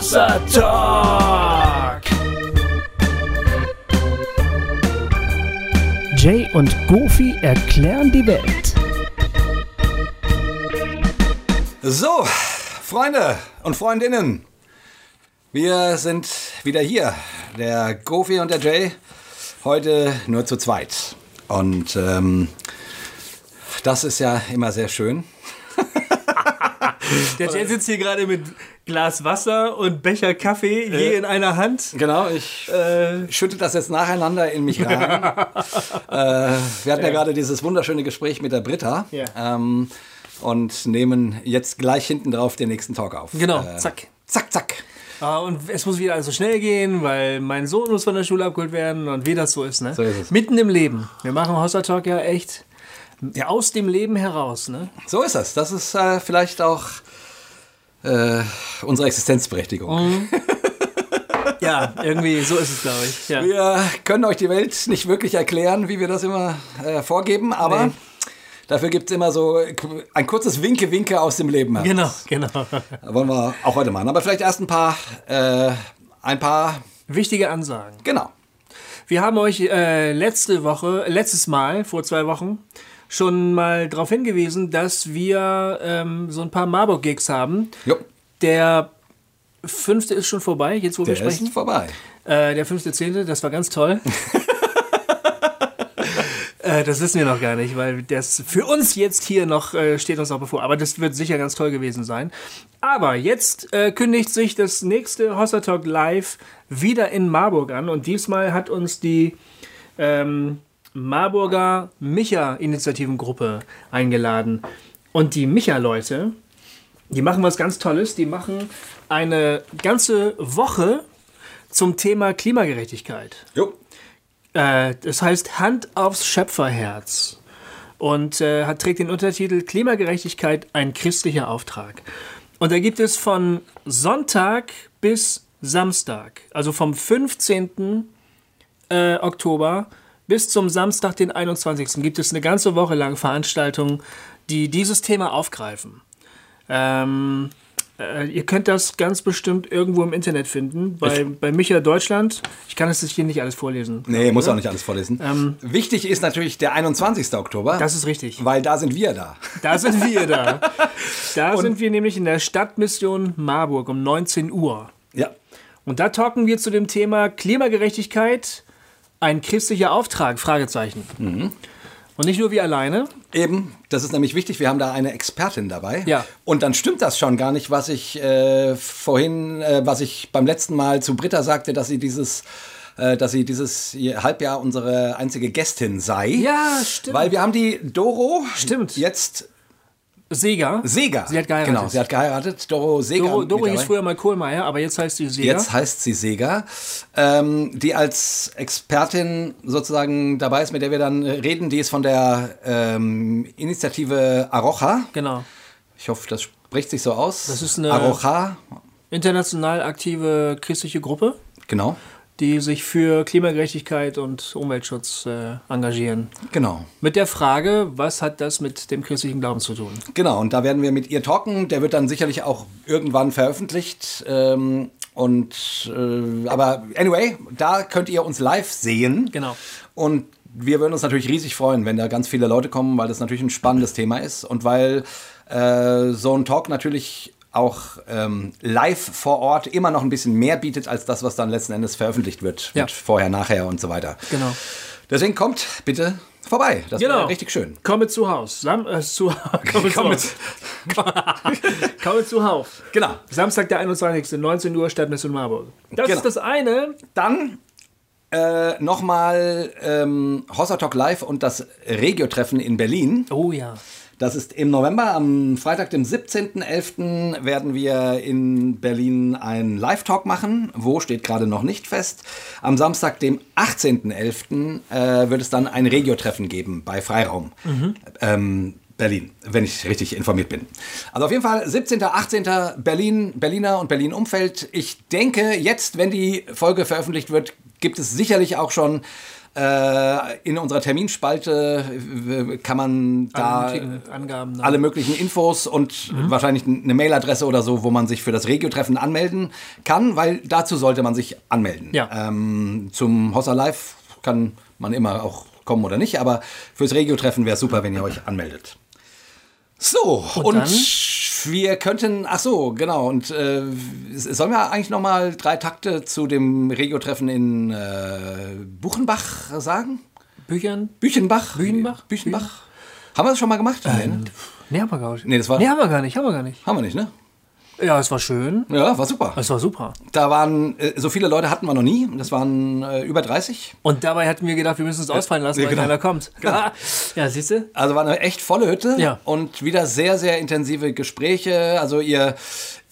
Hossa Talk. Jay und Goofy erklären die Welt. So, Freunde und Freundinnen, wir sind wieder hier. Der Goofy und der Jay. Heute nur zu zweit. Und ähm, das ist ja immer sehr schön. Der Jay sitzt hier gerade mit Glas Wasser und Becher Kaffee je in einer Hand. Genau, ich äh, schütte das jetzt nacheinander in mich rein. äh, wir hatten ja. ja. gerade dieses wunderschöne Gespräch mit der Britta. Ja. Ähm, und nehmen jetzt gleich hinten drauf den nächsten Talk auf. Genau, äh, zack. Zack, zack. Ah, und es muss wieder alles so schnell gehen, weil mein Sohn muss von der Schule abgeholt werden und wie das so ist, ne? So ist es. Mitten im Leben. Wir machen Hossa Talk ja echt ja, aus dem Leben heraus, ne? So ist das. Das ist äh, vielleicht auch äh, unsere Existenzberechtigung. Mhm. ja, irgendwie so ist es, glaube ich. Ja. Wir können euch die Welt nicht wirklich erklären, wie wir das immer äh, vorgeben, aber nee. dafür gibt es immer so ein kurzes Winke-Winke aus dem Leben. Genau, genau. wollen wir auch heute machen. Aber vielleicht erst ein paar, äh, ein paar wichtige Ansagen. Genau. Wir haben euch äh, letzte Woche, letztes Mal, vor zwei Wochen, schon mal darauf hingewiesen, dass wir ähm, so ein paar Marburg-Gigs haben. Jo. Der fünfte ist schon vorbei, jetzt wo der wir sprechen. Ist vorbei. Äh, der fünfte, zehnte, das war ganz toll. äh, das wissen wir noch gar nicht, weil das für uns jetzt hier noch äh, steht uns noch bevor. Aber das wird sicher ganz toll gewesen sein. Aber jetzt äh, kündigt sich das nächste Hossa Talk Live wieder in Marburg an und diesmal hat uns die ähm, Marburger Micha-Initiativengruppe eingeladen. Und die Micha-Leute, die machen was ganz Tolles. Die machen eine ganze Woche zum Thema Klimagerechtigkeit. Jo. Äh, das heißt Hand aufs Schöpferherz. Und äh, hat, trägt den Untertitel Klimagerechtigkeit, ein christlicher Auftrag. Und da gibt es von Sonntag bis Samstag, also vom 15. Äh, Oktober bis zum Samstag, den 21. gibt es eine ganze Woche lang Veranstaltungen, die dieses Thema aufgreifen. Ähm, äh, ihr könnt das ganz bestimmt irgendwo im Internet finden, bei, bei Micha Deutschland. Ich kann es hier nicht alles vorlesen. Nee, muss auch nicht alles vorlesen. Ähm, Wichtig ist natürlich der 21. Oktober. Das ist richtig. Weil da sind wir da. Da sind wir da. Da sind wir nämlich in der Stadtmission Marburg um 19 Uhr. Ja. Und da talken wir zu dem Thema Klimagerechtigkeit ein christlicher Auftrag? Fragezeichen. Mhm. Und nicht nur wir alleine. Eben, das ist nämlich wichtig. Wir haben da eine Expertin dabei. Ja. Und dann stimmt das schon gar nicht, was ich äh, vorhin, äh, was ich beim letzten Mal zu Britta sagte, dass sie dieses äh, dass sie dieses Halbjahr unsere einzige Gästin sei. Ja, stimmt. Weil wir haben die Doro stimmt. jetzt Seger. Seger. Sie hat geheiratet. Genau, sie hat geheiratet. Doro Seger. Doro, Doro hieß früher mal Kohlmeier, aber jetzt heißt sie Seger. Jetzt heißt sie Seger, ähm, die als Expertin sozusagen dabei ist, mit der wir dann reden. Die ist von der ähm, Initiative Arocha. Genau. Ich hoffe, das spricht sich so aus. Das ist eine Arocha. international aktive christliche Gruppe. Genau die sich für Klimagerechtigkeit und Umweltschutz äh, engagieren. Genau. Mit der Frage, was hat das mit dem christlichen Glauben zu tun? Genau, und da werden wir mit ihr talken. Der wird dann sicherlich auch irgendwann veröffentlicht. Ähm, und äh, aber anyway, da könnt ihr uns live sehen. Genau. Und wir würden uns natürlich riesig freuen, wenn da ganz viele Leute kommen, weil das natürlich ein spannendes Thema ist und weil äh, so ein Talk natürlich auch ähm, live vor Ort immer noch ein bisschen mehr bietet als das, was dann letzten Endes veröffentlicht wird. Ja. Mit vorher, nachher und so weiter. Genau. Deswegen kommt bitte vorbei. Das genau. richtig schön. Komme zu Haus. Sam äh, zu, komme, komme, zu, komme zu Haus. Genau. Samstag, der 21. 19 Uhr, Stadtmission Marburg. Das genau. ist das eine. Dann äh, nochmal ähm, Hossa Talk Live und das Regio-Treffen in Berlin. Oh ja. Das ist im November, am Freitag, dem 17.11. werden wir in Berlin einen Live-Talk machen. Wo steht gerade noch nicht fest. Am Samstag, dem 18.11. Äh, wird es dann ein Regio-Treffen geben bei Freiraum. Mhm. Ähm, Berlin, wenn ich richtig informiert bin. Also auf jeden Fall 17., 18. Berlin, Berliner und Berlin-Umfeld. Ich denke, jetzt, wenn die Folge veröffentlicht wird, gibt es sicherlich auch schon in unserer Terminspalte äh, kann man da Alle möglichen Angaben alle möglichen Infos und wahrscheinlich eine Mailadresse oder so, wo man sich für das Regio-Treffen anmelden kann, weil dazu sollte man sich anmelden. Ja. Ähm, zum Hossa Live kann man immer auch kommen oder nicht, aber fürs Regio-Treffen wäre es super, wenn ihr euch anmeldet. So, und, dann? Wir könnten, ach so, genau, und äh, sollen wir eigentlich noch mal drei Takte zu dem Regio-Treffen in äh, Buchenbach sagen? Büchern? Büchenbach? Büchenbach? Büchenbach? Haben wir das schon mal gemacht? nee, ne? Nee, haben wir gar nicht. Nee, das war- Nee, haben wir gar nicht, haben wir gar nicht. Haben wir nicht, ne? Ja, es war schön. Ja, war super. Es war super. Da waren, äh, so viele Leute hatten wir noch nie. Das waren äh, über 30. Und dabei hatten wir gedacht, wir müssen es ausfallen lassen, ja, weil genau. keiner kommt. ja, siehst du? Also war eine echt volle Hütte. Ja. Und wieder sehr, sehr intensive Gespräche. Also ihr,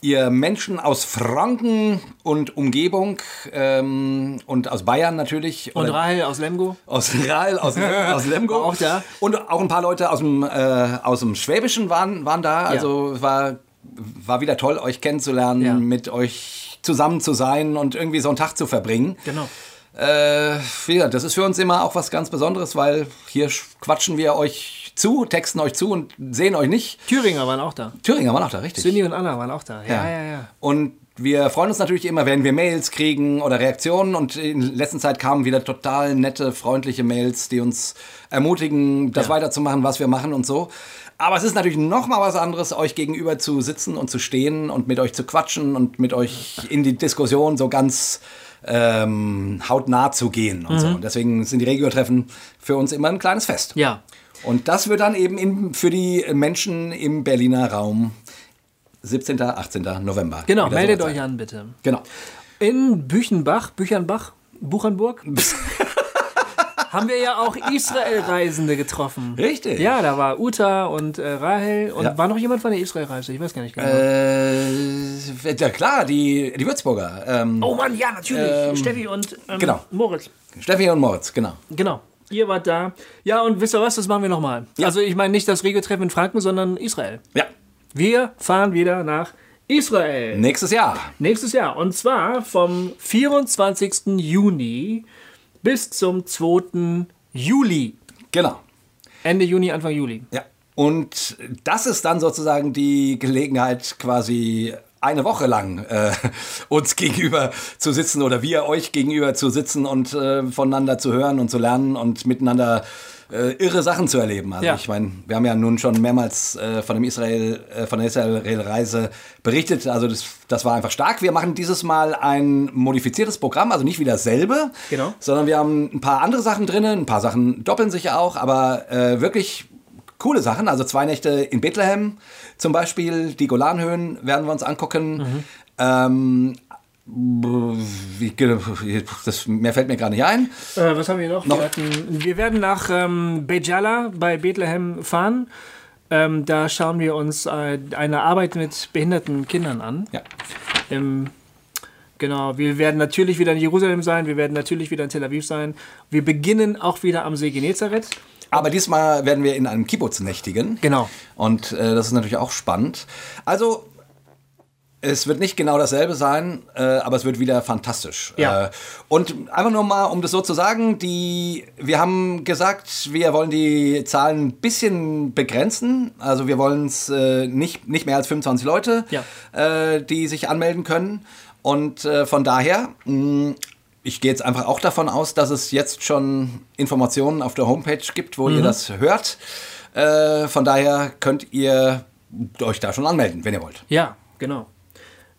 ihr Menschen aus Franken und Umgebung ähm, und aus Bayern natürlich. Und Rahel aus Lemgo. aus Rahl, aus, aus Lemgo. Auch da. Und auch ein paar Leute aus dem, äh, aus dem Schwäbischen waren, waren da. Also es war, war wieder toll, euch kennenzulernen, Ja. mit euch zusammen zu sein und irgendwie so einen Tag zu verbringen. Genau. Äh, wie gesagt, das ist für uns immer auch was ganz Besonderes, weil hier sch- quatschen wir euch zu, texten euch zu und sehen euch nicht. Thüringer waren auch da. Thüringer waren auch da, richtig. Cindy und Anna waren auch da. Ja, ja, ja. Und wir freuen uns natürlich immer, wenn wir Mails kriegen oder Reaktionen. Und in letzter Zeit kamen wieder total nette, freundliche Mails, die uns ermutigen, das weiterzumachen, was wir machen und so. Aber es ist natürlich noch mal was anderes, euch gegenüber zu sitzen und zu stehen und mit euch zu quatschen und mit euch in die Diskussion so ganz ähm, hautnah zu gehen und so. Und deswegen sind die Regio-Treffen für uns immer ein kleines Fest. Ja. Und das wird dann eben in, für die Menschen im Berliner Raum 17. 18. November. Genau, meldet soweit euch an, bitte. Genau. In Büchenbach, Büchernbach, Buchenburg, haben wir ja auch Israel-Reisende getroffen. Richtig. Ja, da war Uta und äh, Rahel und Ja. war noch jemand von der Israel-Reise, ich weiß gar nicht genau. Äh, ja klar, die, die Würzburger. Ähm, oh Mann, ja, natürlich. Steffi und ähm, genau. Moritz. Steffi und Moritz, genau. Genau. Ihr wart da. Ja, und wisst ihr was, das machen wir nochmal. Also ich meine nicht das Regio-Treffen in Franken, sondern Israel. Ja, Wir fahren wieder nach Israel. nächstes Jahr. Nächstes Jahr. Und zwar vom 24. Juni bis zum 2. Juli. Genau. Ende Juni, Anfang Juli. Ja. Und das ist dann sozusagen die Gelegenheit, quasi eine Woche lang äh, uns gegenüber zu sitzen oder wir euch gegenüber zu sitzen und äh, voneinander zu hören und zu lernen und miteinander äh, irre Sachen zu erleben. Also Ja. ich meine, wir haben ja nun schon mehrmals äh, von dem Israel, äh, von der Israel-Reise berichtet. Also das, das war einfach stark. Wir machen dieses Mal ein modifiziertes Programm, also nicht wieder dasselbe, Genau. sondern wir haben ein paar andere Sachen drin, ein paar Sachen doppeln sich auch, aber äh, wirklich coole Sachen. Also zwei Nächte in Bethlehem zum Beispiel, die Golanhöhen werden wir uns angucken. Mhm. Ähm, wie, das, mehr fällt mir gerade nicht ein. Äh, was haben wir noch? Noch- Wir, hatten, wir werden nach ähm, Bejala bei Bethlehem fahren. Ähm, da schauen wir uns äh, eine Arbeit mit behinderten Kindern an. Ja. Ähm, genau, wir werden natürlich wieder in Jerusalem sein, wir werden natürlich wieder in Tel Aviv sein. Wir beginnen auch wieder am See Genezareth. Aber diesmal werden wir in einem Kibbutz nächtigen. Genau. Und äh, das ist natürlich auch spannend. Also, es wird nicht genau dasselbe sein, äh, aber es wird wieder fantastisch. Ja. Äh, und einfach nur mal, um das so zu sagen, die, wir haben gesagt, wir wollen die Zahlen ein bisschen begrenzen. Also wir wollen es äh, nicht, nicht mehr als 25 Leute, Ja. äh, die sich anmelden können. Und äh, von daher, mh, ich gehe jetzt einfach auch davon aus, dass es jetzt schon Informationen auf der Homepage gibt, wo ihr das hört. Äh, von daher könnt ihr euch da schon anmelden, wenn ihr wollt. Ja, genau.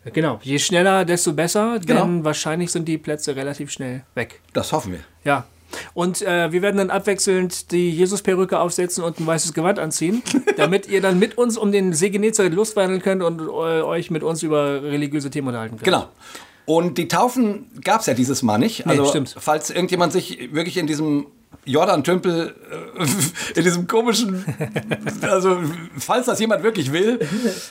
Genau, je schneller, desto besser, Genau. denn wahrscheinlich sind die Plätze relativ schnell weg. Das hoffen wir. Ja. Und äh, wir werden dann abwechselnd die Jesus-Perücke aufsetzen und ein weißes Gewand anziehen, damit ihr dann mit uns um den See Genezareth Lust wandeln könnt und äh, euch mit uns über religiöse Themen unterhalten könnt. Genau. Und die Taufen gab es ja dieses Mal nicht. Also, stimmt. falls irgendjemand sich wirklich in diesem Jordan-Tümpel, äh, in diesem komischen, also falls das jemand wirklich will,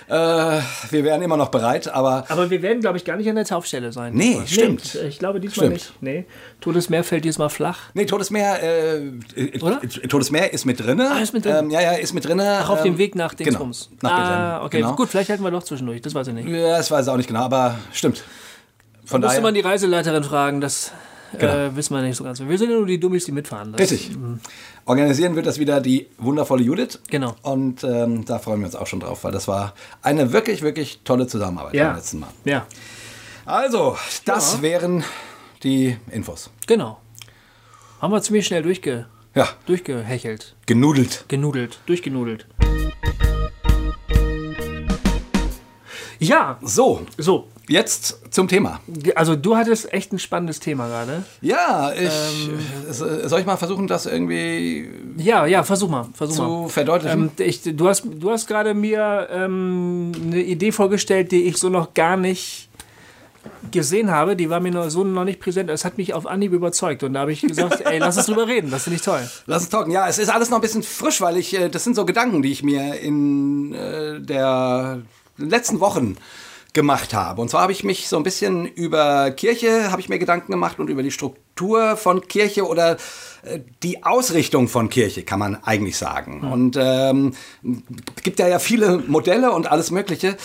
äh, wir wären immer noch bereit, aber Aber wir werden, glaube ich, gar nicht an der Taufstelle sein. Nee, diesmal. stimmt. Nee, ich glaube diesmal Stimmt. nicht. Nee. Todesmeer fällt diesmal flach. Nee, Todesmeer, äh, äh, Oder? Todesmeer ist mit drinne. Ah, ist mit drin. Ähm, ja, ja, ist mit drinne. Ach, auf ähm, dem Weg nach genau, Dingsbums. nach ah, okay. genau. Gut, vielleicht halten wir doch zwischendurch. Das weiß ich nicht. Ja, das weiß ich auch nicht genau, aber stimmt. Von Müsste daher, man die Reiseleiterin fragen, das Genau. äh, wissen wir nicht so ganz. Wir sind ja nur die Dummies, die mitfahren. Das, Richtig. Organisieren wird das wieder die wundervolle Judith. Genau. Und ähm, da freuen wir uns auch schon drauf, weil das war eine wirklich, wirklich tolle Zusammenarbeit Ja. beim letzten Mal. Ja, Also, das Ja. wären die Infos. genau. Haben wir ziemlich schnell durchge, Ja, durchgehechelt, genudelt. genudelt, durchgenudelt. Ja, So, so. jetzt zum Thema. Also du hattest echt ein spannendes Thema gerade. Ja, ich, Ähm. äh, soll ich mal versuchen, das irgendwie Ja, ja, versuch mal, versuch zu mal. verdeutlichen? Ähm, ich, du hast, du hast gerade mir ähm, eine Idee vorgestellt, die ich so noch gar nicht gesehen habe. Die war mir noch, so noch nicht präsent. Es hat mich auf Anhieb überzeugt. Und da habe ich gesagt, ey, lass uns drüber reden. Das finde ich toll. Lass uns talken. Ja, es ist alles noch ein bisschen frisch, weil ich, äh, das sind so Gedanken, die ich mir in äh, der letzten Wochen gemacht habe. Und zwar habe ich mich so ein bisschen über Kirche, habe ich mir Gedanken gemacht und über die Struktur von Kirche oder äh, die Ausrichtung von Kirche, kann man eigentlich sagen. Und ähm, gibt ja ja viele Modelle und alles Mögliche.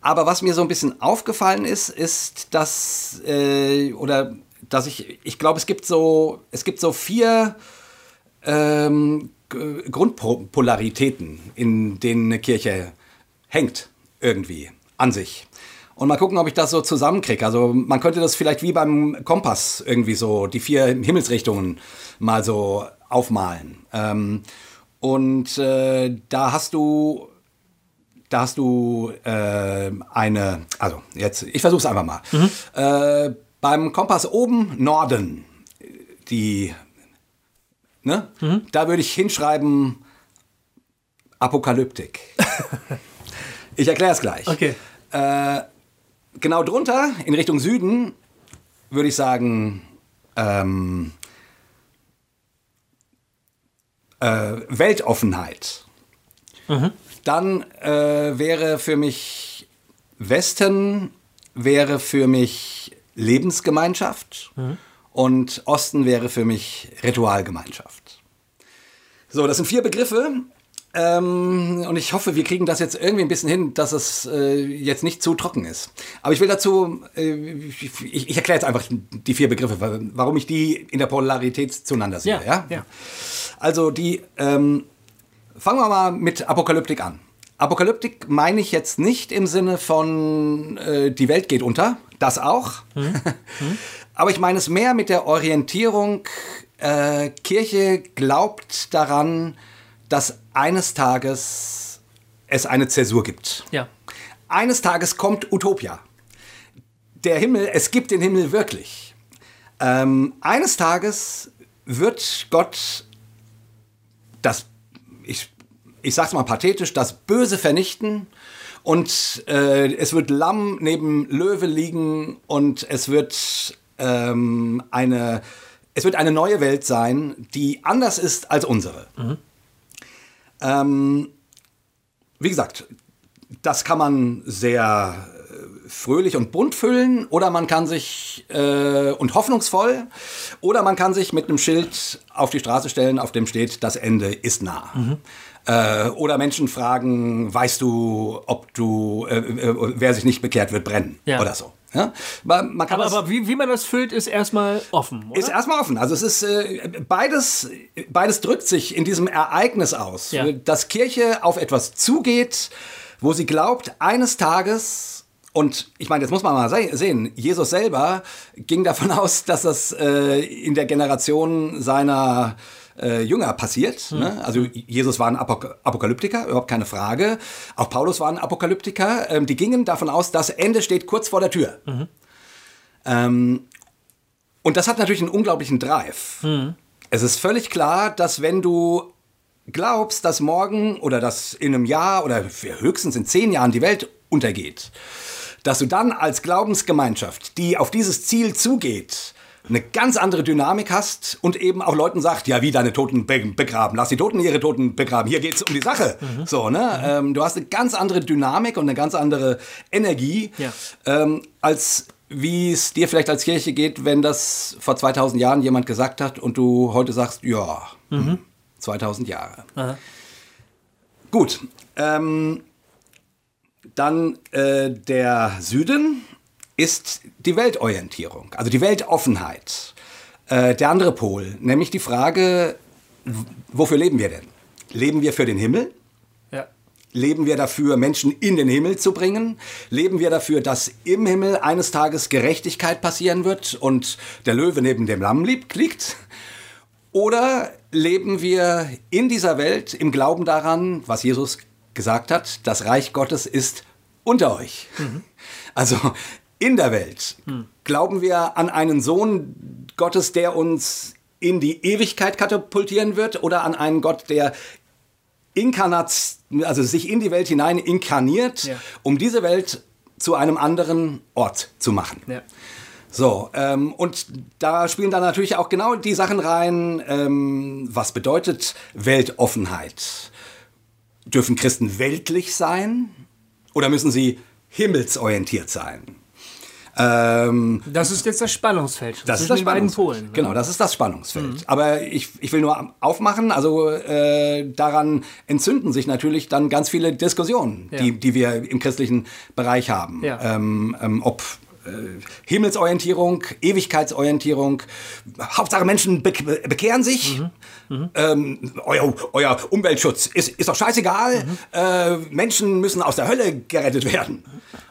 Aber was mir so ein bisschen aufgefallen ist, ist, dass äh, oder dass ich, ich glaube, es gibt so, es gibt so vier ähm, Grundpolaritäten, in denen eine Kirche hängt, irgendwie, an sich. Und mal gucken, ob ich das so zusammenkriege. Also man könnte das vielleicht wie beim Kompass irgendwie so, die vier Himmelsrichtungen mal so aufmalen. Ähm, und äh, da hast du da hast du äh, eine, also jetzt, ich versuche es einfach mal. Äh, beim Kompass oben Norden, die, ne? Da würde ich hinschreiben Apokalyptik. ich erkläre es gleich. Okay. Genau drunter, in Richtung Süden, würde ich sagen, ähm, äh, Weltoffenheit. Dann äh, wäre für mich Westen, wäre für mich Lebensgemeinschaft und Osten wäre für mich Ritualgemeinschaft. So, das sind vier Begriffe. Ähm, und ich hoffe, wir kriegen das jetzt irgendwie ein bisschen hin, dass es äh, jetzt nicht zu trocken ist. Aber ich will dazu, äh, ich, ich erkläre jetzt einfach die vier Begriffe, wa- warum ich die in der Polarität zueinander sehe. Ja, Ja, ja. Also die, ähm, fangen wir mal mit Apokalyptik an. Apokalyptik meine ich jetzt nicht im Sinne von äh, die Welt geht unter, das auch. Aber ich meine es mehr mit der Orientierung, äh, Kirche glaubt daran, dass eines Tages es eine Zäsur gibt. Ja. Eines Tages kommt Utopia. Der Himmel, es gibt den Himmel wirklich. Ähm, eines Tages wird Gott das, ich, ich sag's mal pathetisch, das Böse vernichten und äh, es wird Lamm neben Löwe liegen und es wird ähm, eine, es wird eine neue Welt sein, die anders ist als unsere. Ähm, wie gesagt, das kann man sehr äh, fröhlich und bunt füllen oder man kann sich äh, und hoffnungsvoll oder man kann sich mit einem Schild auf die Straße stellen, auf dem steht, das Ende ist nah. Äh, oder Menschen fragen, weißt du, ob du, äh, äh, wer sich nicht bekehrt, wird brennen Ja. oder so. Ja? Man, man Aber, aber wie, wie man das füllt, ist erstmal offen, oder? ist erstmal offen. Also es ist äh, beides, beides drückt sich in diesem Ereignis aus, Ja. Dass Kirche auf etwas zugeht, wo sie glaubt, eines Tages und ich meine, jetzt muss man mal se- sehen, Jesus selber ging davon aus, dass das äh, in der Generation seiner äh, Jünger passiert. Ne? Also Jesus war ein Apok Apokalyptiker, überhaupt keine Frage. Auch Paulus war ein Apokalyptiker. Ähm, die gingen davon aus, das Ende steht kurz vor der Tür. Ähm, und das hat natürlich einen unglaublichen Drive. Es ist völlig klar, dass wenn du glaubst, dass morgen oder dass in einem Jahr oder höchstens in zehn Jahren die Welt untergeht, dass du dann als Glaubensgemeinschaft, die auf dieses Ziel zugeht, eine ganz andere Dynamik hast und eben auch Leuten sagt, ja, wie deine Toten be begraben, lass die Toten ihre Toten begraben, hier geht's um die Sache. So, ne? Ähm, du hast eine ganz andere Dynamik und eine ganz andere Energie, Ja. ähm, als wie es dir vielleicht als Kirche geht, wenn das vor 2000 Jahren jemand gesagt hat und du heute sagst, ja, hm, 2000 Jahre. Aha. Gut, ähm, dann äh, der Süden ist die Weltorientierung, also die Weltoffenheit. äh, der andere Pol, nämlich die Frage, wofür leben wir denn? Leben wir für den Himmel? Ja. Leben wir dafür, Menschen in den Himmel zu bringen? Leben wir dafür, dass im Himmel eines Tages Gerechtigkeit passieren wird und der Löwe neben dem Lamm liegt? Oder leben wir in dieser Welt im Glauben daran, was Jesus gesagt hat, das Reich Gottes ist unter euch? Also in der Welt. Glauben wir an einen Sohn Gottes, der uns in die Ewigkeit katapultieren wird oder an einen Gott, der inkarnat, also sich in die Welt hinein inkarniert, Ja. um diese Welt zu einem anderen Ort zu machen. Ja. So, ähm, und da spielen dann natürlich auch genau die Sachen rein, ähm, was bedeutet Weltoffenheit? Dürfen Christen weltlich sein oder müssen sie himmelsorientiert sein? Ähm, Das ist jetzt das Spannungsfeld das ist das Spannungsfeld. Polen. ne? Genau, das ist das Spannungsfeld. Aber ich, ich will nur aufmachen, also äh, daran entzünden sich natürlich dann ganz viele Diskussionen, Ja. die, die wir im christlichen Bereich haben. Ja. Ähm, ähm, ob äh, Himmelsorientierung, Ewigkeitsorientierung, Hauptsache Menschen be bekehren sich. Mhm. Ähm, euer, euer Umweltschutz ist, ist doch scheißegal. Mhm. Äh, Menschen müssen aus der Hölle gerettet werden.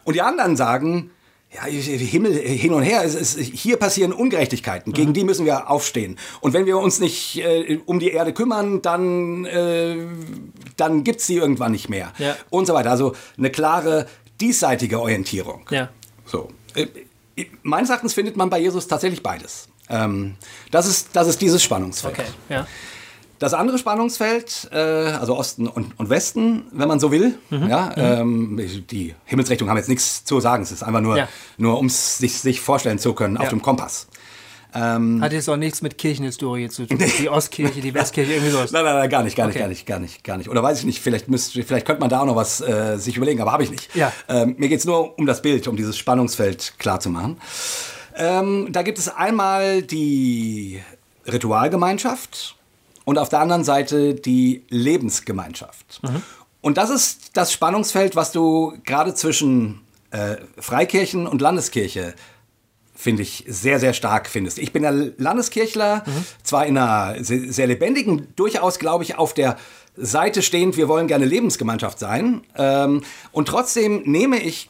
Und die anderen sagen, ja, Himmel hin und her, es ist, hier passieren Ungerechtigkeiten, Mhm. gegen die müssen wir aufstehen. Und wenn wir uns nicht äh, um die Erde kümmern, dann, äh, dann gibt's sie irgendwann nicht mehr. Ja. Und so weiter. Also eine klare diesseitige Orientierung. Ja. So. Äh, äh, meines Erachtens findet man bei Jesus tatsächlich beides. Ähm, das, ist, das ist dieses Spannungsfeld. Okay. Ja. Das andere Spannungsfeld, äh, also Osten und, und Westen, wenn man so will, Mhm. ja, ähm, die Himmelsrichtungen haben jetzt nichts zu sagen. Es ist einfach nur, Ja. nur um es sich, sich vorstellen zu können auf Ja. dem Kompass. Hat jetzt auch nichts mit Kirchenhistorie zu tun. Die Ostkirche, die Westkirche, irgendwie sowas. Nein, nein, nein, gar nicht, gar nicht, Okay. gar nicht, gar nicht, gar nicht. Oder weiß ich nicht, vielleicht, müsst, vielleicht könnte man da auch noch was äh, sich überlegen, aber habe ich nicht. Ja. Ähm, mir geht's nur um das Bild, um dieses Spannungsfeld klar zu machen. Ähm, da gibt es einmal die Ritualgemeinschaft und auf der anderen Seite die Lebensgemeinschaft. Und das ist das Spannungsfeld, was du gerade zwischen äh, Freikirchen und Landeskirche finde ich, sehr, sehr stark findest. Ich bin ja Landeskirchler, zwar in einer sehr, sehr lebendigen, durchaus, glaube ich, auf der Seite stehend, wir wollen gerne Lebensgemeinschaft sein. Ähm, und trotzdem nehme ich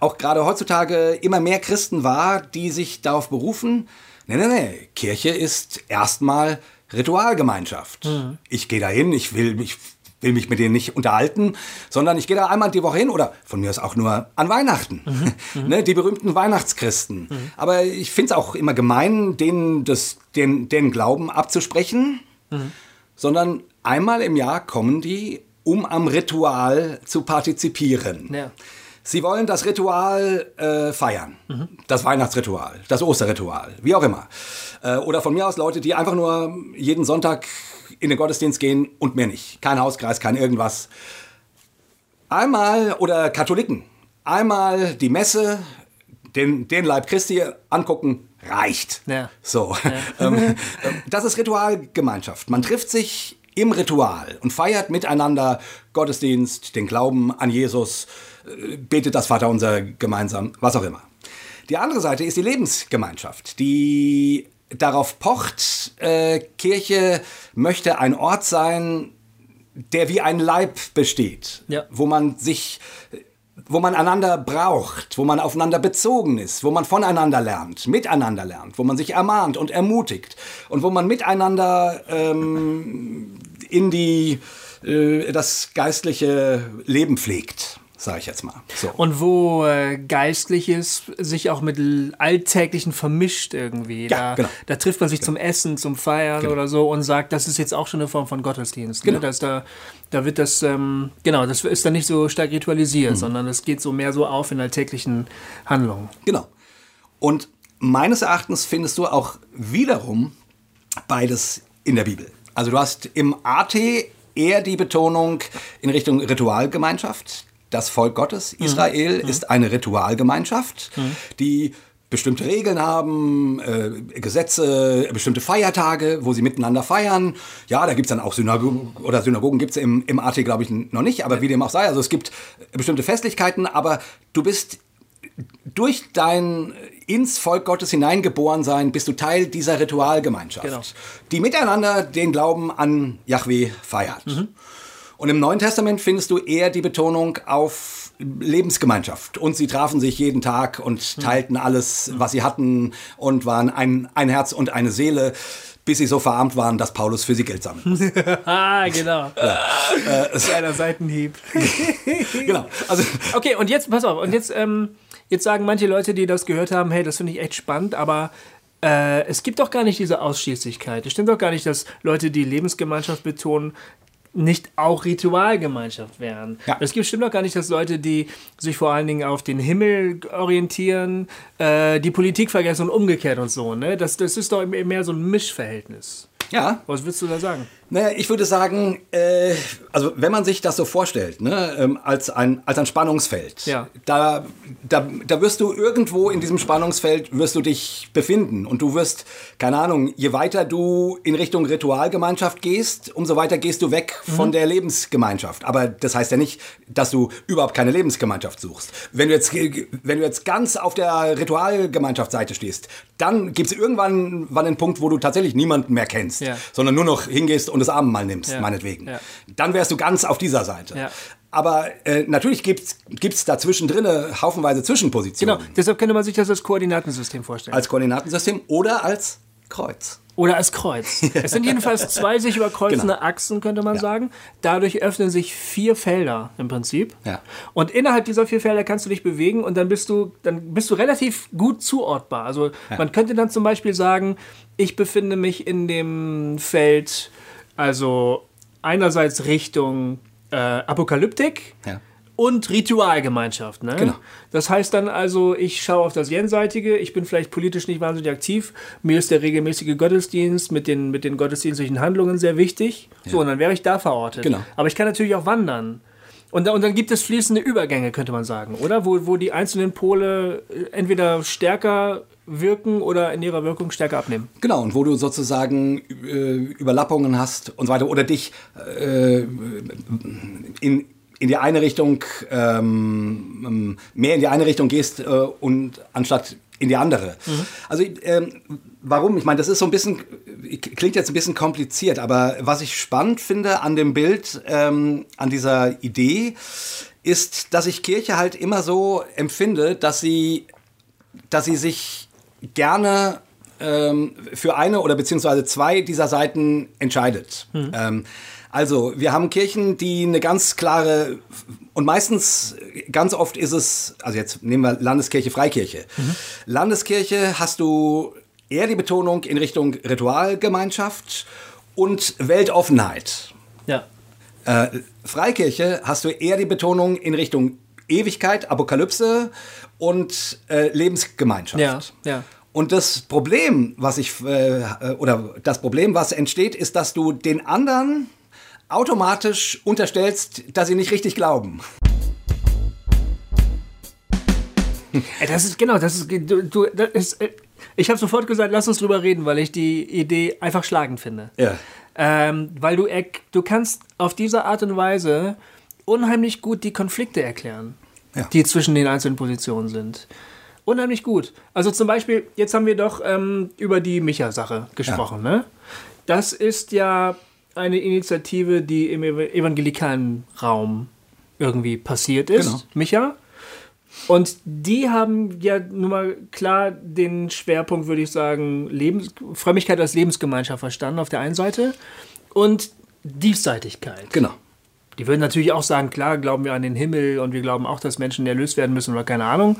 auch gerade heutzutage immer mehr Christen wahr, die sich darauf berufen, nee, nee, nee, Kirche ist erstmal Ritualgemeinschaft. Ich gehe dahin, ich will, ich will mich mit denen nicht unterhalten, sondern ich gehe da einmal die Woche hin oder von mir aus auch nur an Weihnachten. ne, die berühmten Weihnachtschristen. Aber ich finde es auch immer gemein, denen, das, den, den Glauben abzusprechen, sondern einmal im Jahr kommen die, um am Ritual zu partizipieren. Ja. Sie wollen das Ritual äh, feiern. Das Weihnachtsritual, das Osterritual, wie auch immer. Äh, oder von mir aus Leute, die einfach nur jeden Sonntag in den Gottesdienst gehen und mehr nicht. Kein Hauskreis, kein irgendwas. Einmal, oder Katholiken, einmal die Messe, den, den Leib Christi angucken, reicht. Ja. So. Ähm, ähm, das ist Ritualgemeinschaft. Man trifft sich im Ritual und feiert miteinander Gottesdienst, den Glauben an Jesus, äh, betet das Vaterunser gemeinsam, was auch immer. Die andere Seite ist die Lebensgemeinschaft, die darauf pocht, äh, Kirche möchte ein Ort sein, der wie ein Leib besteht, Ja. wo man sich, wo man einander braucht, wo man aufeinander bezogen ist, wo man voneinander lernt, miteinander lernt, wo man sich ermahnt und ermutigt und wo man miteinander ähm, in die äh, das geistliche Leben pflegt, sage ich jetzt mal. So. Und wo äh, Geistliches sich auch mit Alltäglichen vermischt irgendwie. Ja, da, genau. da trifft man sich zum Essen, zum Feiern Genau. oder so und sagt, das ist jetzt auch schon eine Form von Gottesdienst. Genau. Ne? Dass da, da wird das, ähm, genau, das ist dann nicht so stark ritualisiert, Mhm. sondern es geht so mehr so auf in alltäglichen Handlungen. Genau. Und meines Erachtens findest du auch wiederum beides in der Bibel. Also du hast im AT eher die Betonung in Richtung Ritualgemeinschaft. Das Volk Gottes, Israel, ist eine Ritualgemeinschaft, die bestimmte Regeln haben, äh, Gesetze, bestimmte Feiertage, wo sie miteinander feiern. Ja, da gibt's dann auch Synagogen, oder Synagogen gibt's im, im AT, glaube ich, noch nicht, aber wie dem auch sei. Also es gibt bestimmte Festlichkeiten, aber du bist durch dein ins Volk Gottes hineingeboren sein, bist du Teil dieser Ritualgemeinschaft, Genau. die miteinander den Glauben an Yahweh feiert. Und im Neuen Testament findest du eher die Betonung auf Lebensgemeinschaft. Und sie trafen sich jeden Tag und teilten alles, was sie hatten und waren ein, ein Herz und eine Seele, bis sie so verarmt waren, dass Paulus für sie Geld sammeln musste. Ah, genau. Äh, Kleiner Seitenhieb. genau. Also, Okay, und jetzt, pass auf, und jetzt, ähm, jetzt sagen manche Leute, die das gehört haben, hey, das finde ich echt spannend, aber äh, es gibt doch gar nicht diese Ausschließlichkeit. Es stimmt doch gar nicht, dass Leute, die Lebensgemeinschaft betonen, nicht auch Ritualgemeinschaft wären. Ja. Es gibt stimmt doch gar nicht, dass Leute, die sich vor allen Dingen auf den Himmel orientieren, äh, die Politik vergessen und umgekehrt und so. Ne? Das, das ist doch mehr so ein Mischverhältnis. Ja, Was würdest du da sagen? Naja, ich würde sagen, äh, also wenn man sich das so vorstellt, ne, ähm, als, ein, als ein Spannungsfeld, Ja. da, da, da wirst du irgendwo in diesem Spannungsfeld wirst du dich befinden und du wirst, keine Ahnung, je weiter du in Richtung Ritualgemeinschaft gehst, umso weiter gehst du weg von der Lebensgemeinschaft. Aber das heißt ja nicht, dass du überhaupt keine Lebensgemeinschaft suchst. Wenn du jetzt, wenn du jetzt ganz auf der Ritualgemeinschaftsseite stehst, dann gibt es irgendwann wann einen Punkt, wo du tatsächlich niemanden mehr kennst, Ja. sondern nur noch hingehst und das Abendmahl nimmst, Ja. meinetwegen. Ja. Dann wärst du ganz auf dieser Seite. Aber äh, natürlich gibt es dazwischen drinne haufenweise Zwischenpositionen. Genau, deshalb könnte man sich das als Koordinatensystem vorstellen. Als Koordinatensystem oder als Kreuz. Oder als Kreuz. Es sind jedenfalls zwei sich überkreuzende Genau. Achsen, könnte man Ja. sagen. Dadurch öffnen sich vier Felder im Prinzip. Ja. Und innerhalb dieser vier Felder kannst du dich bewegen und dann bist du, dann bist du relativ gut zuortbar. Also man könnte dann zum Beispiel sagen, ich befinde mich in dem Feld, also einerseits Richtung äh, Apokalyptik. Ja. Und Ritualgemeinschaft, ne? Genau. Das heißt dann also, ich schaue auf das Jenseitige, ich bin vielleicht politisch nicht wahnsinnig aktiv, mir ist der regelmäßige Gottesdienst mit den, mit den gottesdienstlichen Handlungen sehr wichtig. So, und dann wäre ich da verortet. Genau. Aber ich kann natürlich auch wandern. Und, und dann gibt es fließende Übergänge, könnte man sagen, oder? Wo, wo die einzelnen Pole äh, entweder stärker wirken oder in ihrer Wirkung stärker abnehmen. Genau, und wo du sozusagen äh, Überlappungen hast und so weiter oder dich äh, in, in die eine Richtung, ähm, ähm, mehr in die eine Richtung gehst äh, und anstatt in die andere. Also ähm, warum? Ich meine, das ist so ein bisschen, klingt jetzt ein bisschen kompliziert, aber was ich spannend finde an dem Bild, ähm, an dieser Idee, ist, dass ich Kirche halt immer so empfinde, dass sie, dass sie sich gerne ähm, für eine oder beziehungsweise zwei dieser Seiten entscheidet. Ähm, also wir haben Kirchen, die eine ganz klare und meistens ganz oft ist es, also jetzt nehmen wir Landeskirche, Freikirche. Landeskirche hast du eher die Betonung in Richtung Ritualgemeinschaft und Weltoffenheit. Ja. Äh, Freikirche hast du eher die Betonung in Richtung Ewigkeit, Apokalypse und äh, Lebensgemeinschaft. Ja, ja. Und das Problem, was ich äh, oder das Problem, was entsteht, ist, dass du den anderen automatisch unterstellst, dass sie nicht richtig glauben. Ey, Das ist genau, das ist du, du das ist, äh, ich habe sofort gesagt, lass uns drüber reden, weil ich die Idee einfach schlagend finde. Ja. Ähm, weil du erk- du kannst auf diese Art und Weise unheimlich gut die Konflikte erklären, Ja. die zwischen den einzelnen Positionen sind. Unheimlich gut. Also zum Beispiel, jetzt haben wir doch ähm, über die Micha-Sache gesprochen. Ne? Das ist ja eine Initiative, die im ev- evangelikalen Raum irgendwie passiert ist. Genau. Micha. Und die haben ja nun mal klar den Schwerpunkt, würde ich sagen, Lebens Frömmigkeit als Lebensgemeinschaft verstanden auf der einen Seite und Diesseitigkeit. Genau. Die würden natürlich auch sagen, klar, glauben wir an den Himmel und wir glauben auch, dass Menschen erlöst werden müssen oder keine Ahnung.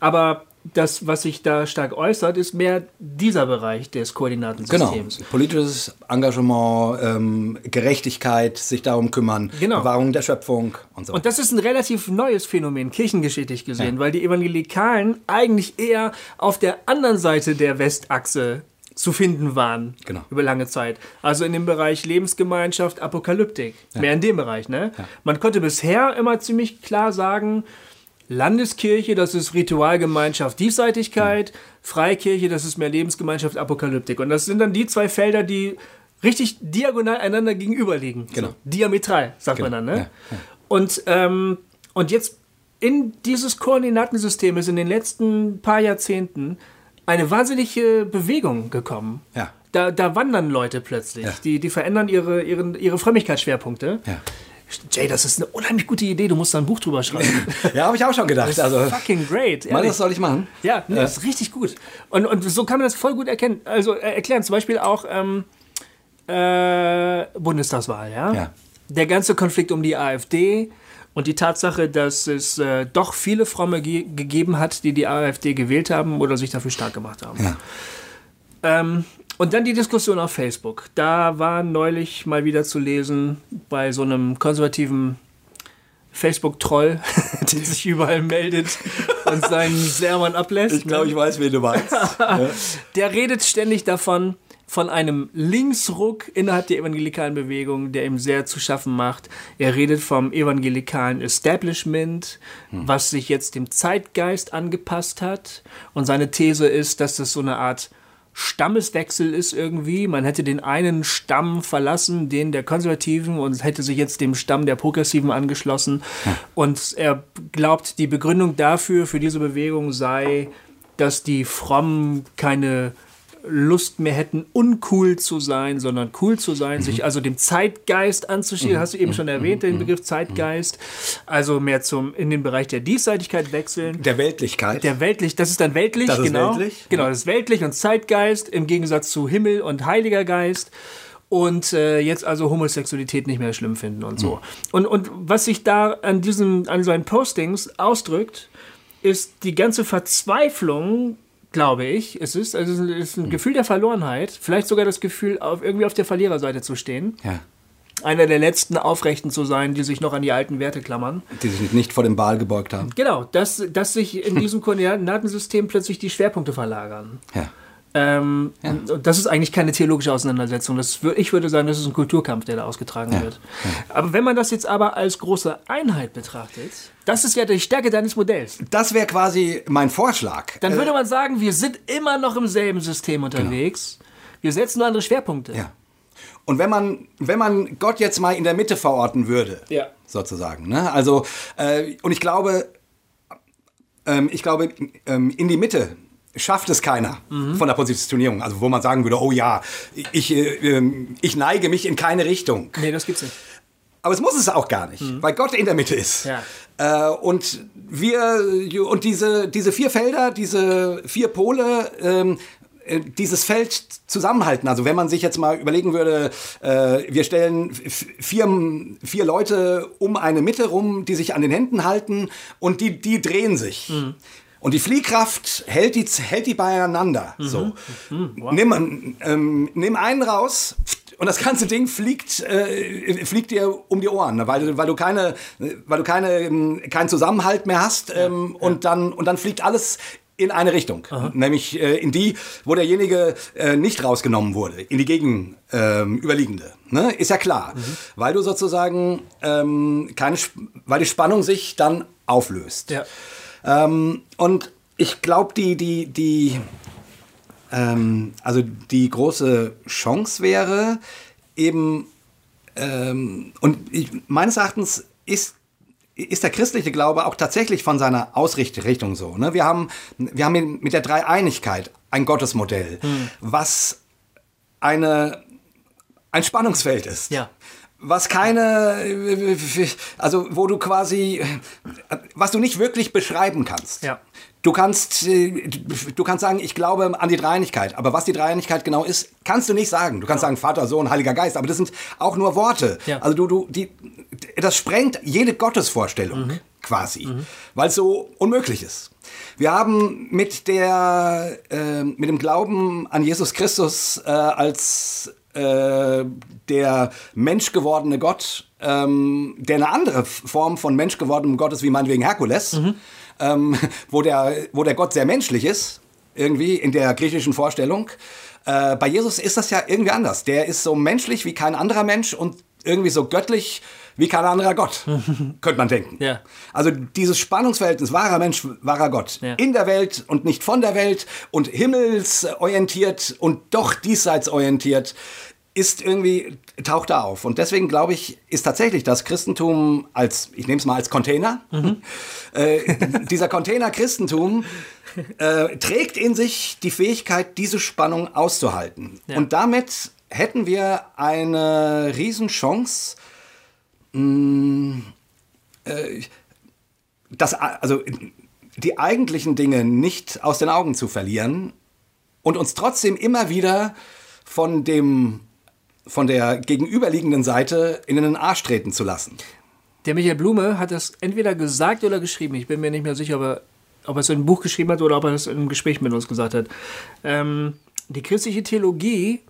Aber das, was sich da stark äußert, ist mehr dieser Bereich des Genau. Koordinatensystems. Politisches Engagement, ähm, Gerechtigkeit, sich darum kümmern, Genau. Bewahrung der Schöpfung und so. Und das ist ein relativ neues Phänomen, kirchengeschichtlich gesehen, weil die Evangelikalen eigentlich eher auf der anderen Seite der Westachse zu finden waren. Genau. Über lange Zeit. Also in dem Bereich Lebensgemeinschaft, Apokalyptik. Mehr in dem Bereich, ne? Man konnte bisher immer ziemlich klar sagen, Landeskirche, das ist Ritualgemeinschaft, Diesseitigkeit, Freikirche, das ist mehr Lebensgemeinschaft, Apokalyptik. Und das sind dann die zwei Felder, die richtig diagonal einander gegenüberliegen. Genau. So, diametral, sagt Genau, man dann, ne? ja, ja. Und, ähm, und jetzt in dieses Koordinatensystem ist in den letzten paar Jahrzehnten eine wahnsinnige Bewegung gekommen. Ja. Da, da wandern Leute plötzlich. Ja. Die, die verändern ihre, ihre, ihre Frömmigkeitsschwerpunkte. Ja. Jay, das ist eine unheimlich gute Idee. Du musst da ein Buch drüber schreiben. Ja, habe ich auch schon gedacht. Also, Fucking great. Mann, ehrlich. das soll ich machen. Ja, nee, das ist richtig gut. Und, und so kann man das voll gut erkennen. Also äh, erklären. Zum Beispiel auch ähm, äh, Bundestagswahl, ja? Ja. Der ganze Konflikt um die AfD und die Tatsache, dass es äh, doch viele Fromme ge gegeben hat, die die AfD gewählt haben oder sich dafür stark gemacht haben. Ja. Ähm, und dann die Diskussion auf Facebook. Da war neulich mal wieder zu lesen bei so einem konservativen Facebook-Troll, der sich überall meldet und seinen Sermon ablässt. Ich glaube, ich weiß, wen du meinst. Der redet ständig davon, von einem Linksruck innerhalb der evangelikalen Bewegung, der ihm sehr zu schaffen macht. Er redet vom evangelikalen Establishment, was sich jetzt dem Zeitgeist angepasst hat. Und seine These ist, dass das so eine Art Stammeswechsel ist irgendwie. Man hätte den einen Stamm verlassen, den der Konservativen, und hätte sich jetzt dem Stamm der Progressiven angeschlossen. Und er glaubt, die Begründung dafür, für diese Bewegung sei, dass die Frommen keine Lust mehr hätten, uncool zu sein, sondern cool zu sein, sich also dem Zeitgeist anzuschließen. Hast du eben schon erwähnt, den Begriff Zeitgeist. Also mehr zum, in den Bereich der Diesseitigkeit wechseln. Der Weltlichkeit. Der weltlich, das ist dann weltlich, Das ist genau. weltlich, Genau, das ist weltlich und Zeitgeist im Gegensatz zu Himmel und Heiliger Geist. Und äh, jetzt also Homosexualität nicht mehr schlimm finden und so. Und, und was sich da an diesen, an seinen Postings ausdrückt, ist die ganze Verzweiflung, glaube ich, es ist, also es ist ein Gefühl der Verlorenheit, vielleicht sogar das Gefühl, auf, irgendwie auf der Verliererseite zu stehen. ja. Einer der letzten Aufrechten zu sein, die sich noch an die alten Werte klammern. Die sich nicht vor dem Baal gebeugt haben. Genau, dass, dass sich in diesem Koordinatensystem plötzlich die Schwerpunkte verlagern. Ja. Ähm, und das ist eigentlich keine theologische Auseinandersetzung. Das, ich würde sagen, das ist ein Kulturkampf, der da ausgetragen Ja. wird. Aber wenn man das jetzt aber als große Einheit betrachtet, das ist ja die Stärke deines Modells. Das wäre quasi mein Vorschlag. Dann Äh, würde man sagen, wir sind immer noch im selben System unterwegs. Wir setzen nur andere Schwerpunkte. Ja. Und wenn man, wenn man Gott jetzt mal in der Mitte verorten würde, Ja. sozusagen, ne? Also, äh, und ich glaube, ähm, ich glaube, ähm, in die Mitte schafft es keiner von der Positionierung. Also, wo man sagen würde, oh ja, ich, äh, ähm, ich neige mich in keine Richtung. Nee, das gibt's nicht. Aber es muss es auch gar nicht, weil Gott in der Mitte ist. Ja. Äh, und wir und diese, diese vier Felder, diese vier Pole, ähm, äh, dieses Feld zusammenhalten. Also wenn man sich jetzt mal überlegen würde, äh, wir stellen vier, vier Leute um eine Mitte rum, die sich an den Händen halten und die, die drehen sich. Und die Fliehkraft hält die, hält die beieinander. So. Nimm, ähm, nimm einen raus und das ganze Ding fliegt, äh, fliegt dir um die Ohren, ne? weil, du- weil du keine, weil du keine, ähm, keinen Zusammenhalt mehr hast ähm, und dann und dann fliegt alles in eine Richtung, nämlich äh, in die, wo derjenige äh, nicht rausgenommen wurde, in die gegen ähm. Ne? Ist ja klar, weil du sozusagen ähm, keine, weil die Spannung sich dann auflöst. Ja. Ähm, und ich glaube, die, die, die, ähm, also die große Chance wäre eben, ähm, und ich, meines Erachtens ist ist der christliche Glaube auch tatsächlich von seiner Ausrichtung so. Ne? Wir, haben, wir haben mit der Dreieinigkeit ein Gottesmodell, was eine, ein Spannungsfeld ist. Ja. Was keine, also wo du quasi, was du nicht wirklich beschreiben kannst. Ja. Du kannst, du kannst sagen, ich glaube an die Dreieinigkeit, aber was die Dreieinigkeit genau ist, kannst du nicht sagen. Du kannst sagen Vater, Sohn, Heiliger Geist, aber das sind auch nur Worte. Ja. Also du, du, die, das sprengt jede Gottesvorstellung quasi, weil es so unmöglich ist. Wir haben mit der, äh, mit dem Glauben an Jesus Christus äh, als äh, der menschgewordene Gott, ähm, der eine andere Form von menschgewordenem Gott ist, wie meinetwegen Herkules, ähm, wo, der, wo der Gott sehr menschlich ist, irgendwie in der griechischen Vorstellung. Äh, bei Jesus ist das ja irgendwie anders. Der ist so menschlich wie kein anderer Mensch und irgendwie so göttlich wie kein anderer Gott, könnte man denken. Ja. Also dieses Spannungsverhältnis, wahrer Mensch, wahrer Gott, Ja. in der Welt und nicht von der Welt und himmelsorientiert und doch diesseits orientiert, ist irgendwie, taucht da auf. Und deswegen glaube ich, ist tatsächlich das Christentum als, ich nehme es mal als Container, mhm. äh, dieser Container Christentum äh, trägt in sich die Fähigkeit, diese Spannung auszuhalten. Ja. Und damit hätten wir eine Riesenchance, mh, mm, äh, das, also die eigentlichen Dinge nicht aus den Augen zu verlieren und uns trotzdem immer wieder von dem von der gegenüberliegenden Seite in den Arsch treten zu lassen. Der Michael Blume hat das entweder gesagt oder geschrieben. Ich bin mir nicht mehr sicher, ob er, ob er es in einem Buch geschrieben hat oder ob er es in einem Gespräch mit uns gesagt hat. Ähm, die christliche Theologie,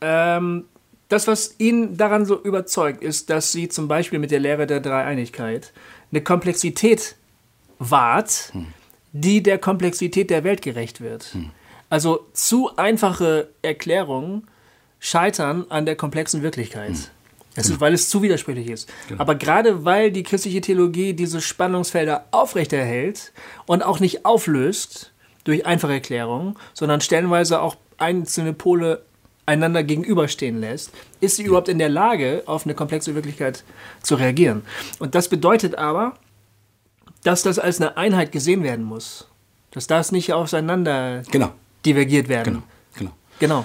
ähm, das, was ihn daran so überzeugt, ist, dass sie zum Beispiel mit der Lehre der Dreieinigkeit eine Komplexität wahrt, hm. die der Komplexität der Welt gerecht wird. Hm. Also zu einfache Erklärungen scheitern an der komplexen Wirklichkeit. Hm. Es ist, genau. weil es zu widersprüchlich ist. Genau. Aber gerade weil die christliche Theologie diese Spannungsfelder aufrechterhält und auch nicht auflöst durch einfache Erklärungen, sondern stellenweise auch einzelne Pole einander gegenüberstehen lässt, ist sie ja. überhaupt in der Lage, auf eine komplexe Wirklichkeit zu reagieren. Und das bedeutet aber, dass das als eine Einheit gesehen werden muss. Dass das nicht auseinander genau. divergiert werden. Genau. genau. genau.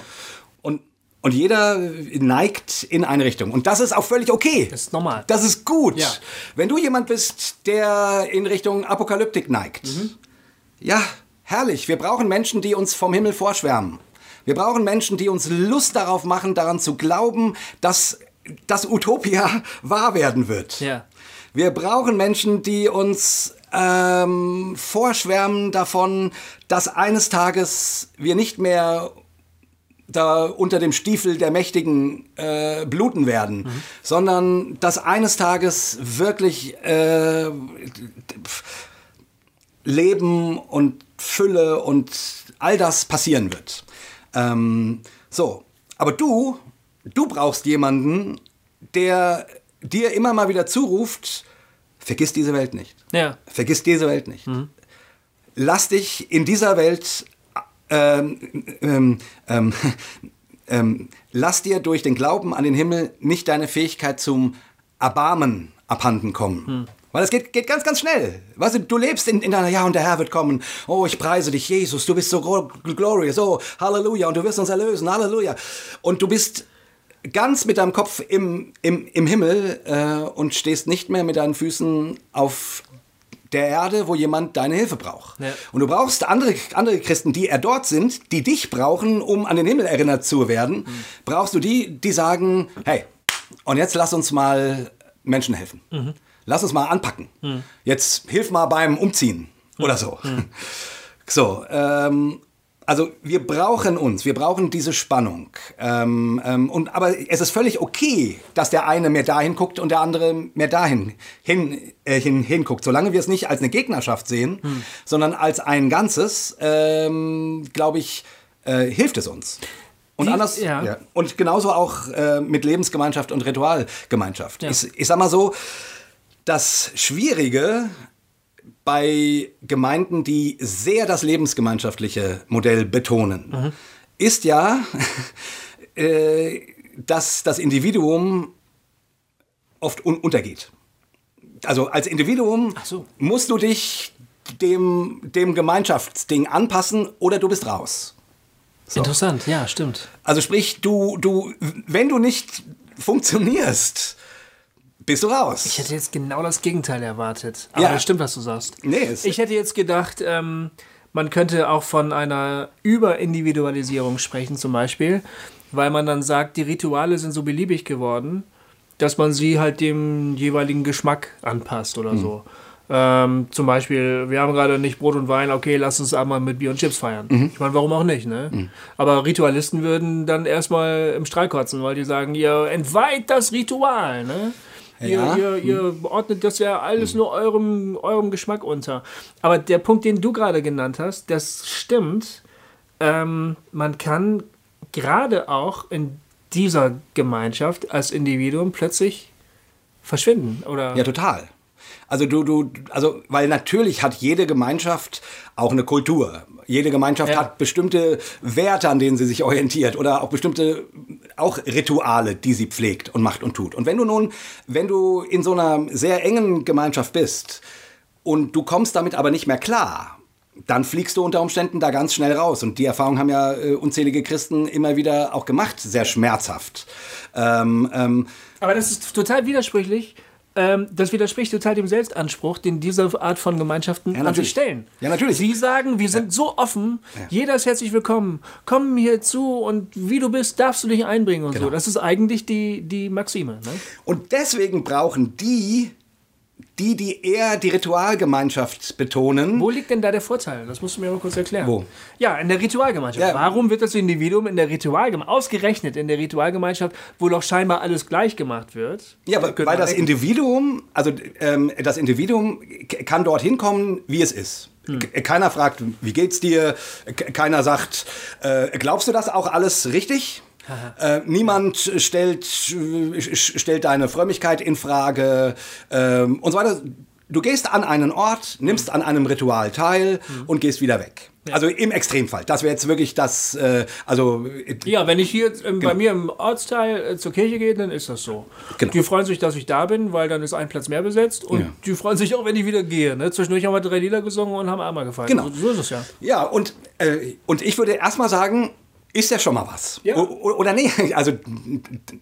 Und, und jeder neigt in eine Richtung. Und das ist auch völlig okay. Das ist normal. Das ist gut. Ja. Wenn du jemand bist, der in Richtung Apokalyptik neigt, mhm. ja, herrlich. Wir brauchen Menschen, die uns vom Himmel vorschwärmen. Wir brauchen Menschen, die uns Lust darauf machen, daran zu glauben, dass das Utopia wahr werden wird. Ja. Wir brauchen Menschen, die uns ähm, vorschwärmen davon, dass eines Tages wir nicht mehr da unter dem Stiefel der Mächtigen äh, bluten werden, mhm. sondern dass eines Tages wirklich äh, Leben und Fülle und all das passieren wird. Ähm, so, aber du, du brauchst jemanden, der dir immer mal wieder zuruft, vergiss diese Welt nicht. Ja. Vergiss diese Welt nicht. Mhm. Lass dich in dieser Welt, ähm, ähm, ähm, ähm, lass dir durch den Glauben an den Himmel nicht deine Fähigkeit zum Erbarmen abhanden kommen. Mhm. Weil es geht, geht ganz, ganz schnell. Weißt du, du lebst in, in deiner, ja, und der Herr wird kommen. Oh, ich preise dich, Jesus, du bist so glorious. Oh, Halleluja, und du wirst uns erlösen, Halleluja. Und du bist ganz mit deinem Kopf im, im, im Himmel äh, und stehst nicht mehr mit deinen Füßen auf der Erde, wo jemand deine Hilfe braucht. Ja. Und du brauchst andere, andere Christen, die er dort sind, die dich brauchen, um an den Himmel erinnert zu werden. Mhm. Brauchst du die, die sagen, hey, und jetzt lass uns mal Menschen helfen. Mhm. Lass uns mal anpacken. Mhm. Jetzt hilf mal beim Umziehen oder so. Mhm. So, ähm, also wir brauchen uns, wir brauchen diese Spannung. Ähm, ähm, und, aber es ist völlig okay, dass der eine mehr dahin guckt und der andere mehr dahin hin, äh, hin, hinguckt. Solange wir es nicht als eine Gegnerschaft sehen, hm. sondern als ein Ganzes, ähm, glaube ich, äh, hilft es uns. Und, anders, ja. Ja. und genauso auch äh, mit Lebensgemeinschaft und Ritualgemeinschaft. Ja. Ich, ich sag mal so, das Schwierige bei Gemeinden, die sehr das lebensgemeinschaftliche Modell betonen, mhm. ist ja, äh, dass das Individuum oft un untergeht. Also als Individuum so. musst du dich dem, dem Gemeinschaftsding anpassen oder du bist raus. So. Interessant, ja, stimmt. Also sprich, du, du, wenn du nicht funktionierst, bist du raus. Ich hätte jetzt genau das Gegenteil erwartet. Aber ja. das stimmt, was du sagst. Nee, ich hätte jetzt gedacht, ähm, man könnte auch von einer Überindividualisierung sprechen, zum Beispiel, weil man dann sagt, die Rituale sind so beliebig geworden, dass man sie halt dem jeweiligen Geschmack anpasst oder mhm. so. Ähm, zum Beispiel, wir haben gerade nicht Brot und Wein, okay, lass uns einmal mit Bier und Chips feiern. Mhm. Ich meine, warum auch nicht, ne? Mhm. Aber Ritualisten würden dann erstmal im Streik kotzen, weil die sagen, ihr entweiht das Ritual, ne? Ja. Ihr, ihr, ihr ordnet das ja alles hm. nur eurem, eurem Geschmack unter. Aber der Punkt, den du gerade genannt hast, das stimmt. Ähm, man kann gerade auch in dieser Gemeinschaft als Individuum plötzlich verschwinden, oder? Ja, total. Also du, du, also, weil natürlich hat jede Gemeinschaft auch eine Kultur. Jede Gemeinschaft Ja. hat bestimmte Werte, an denen sie sich orientiert oder auch bestimmte, auch Rituale, die sie pflegt und macht und tut. Und wenn du nun, wenn du in so einer sehr engen Gemeinschaft bist und du kommst damit aber nicht mehr klar, dann fliegst du unter Umständen da ganz schnell raus. Und die Erfahrung haben ja äh, unzählige Christen immer wieder auch gemacht, sehr schmerzhaft. Ähm, ähm, Aber das ist total widersprüchlich. Ähm, das widerspricht total dem Selbstanspruch, den diese Art von Gemeinschaften an sich stellen. Ja, natürlich. Sie sagen, wir sind so offen, jeder ist herzlich willkommen, komm hier zu und wie du bist, darfst du dich einbringen und Genau. so. Das ist eigentlich die, die Maxime. Ne? Und deswegen brauchen die, die, die eher die Ritualgemeinschaft betonen, Wo liegt denn da der Vorteil? Das musst du mir mal kurz erklären. Wo? Ja, in der Ritualgemeinschaft. Ja. Warum wird das Individuum in der Ritualgemeinschaft, ausgerechnet in der Ritualgemeinschaft, wo doch scheinbar alles gleich gemacht wird? Ja, weil, weil das denken. Individuum, also ähm, das Individuum kann dorthin kommen, wie es ist. Hm. Keiner fragt, wie geht's dir? Keiner sagt, äh, glaubst du das auch alles richtig? Äh, niemand stellt, äh, stellt deine Frömmigkeit in Frage ähm, und so weiter. Du gehst an einen Ort, nimmst an einem Ritual teil Hm. und gehst wieder weg. Also im Extremfall. Das wäre jetzt wirklich das, äh, also äh, Ja, wenn ich hier ähm, bei mir im Ortsteil äh, zur Kirche gehe, dann ist das so. Genau. Die freuen sich, dass ich da bin, weil dann ist ein Platz mehr besetzt. Und Ja. die freuen sich auch, wenn ich wieder gehe. Ne? Zwischendurch haben wir drei Lieder gesungen und haben einmal gefeiert. Genau. So, so ist es ja. Ja, und, äh, und ich würde erstmal sagen, ist ja schon mal was. Ja. Oder nee, also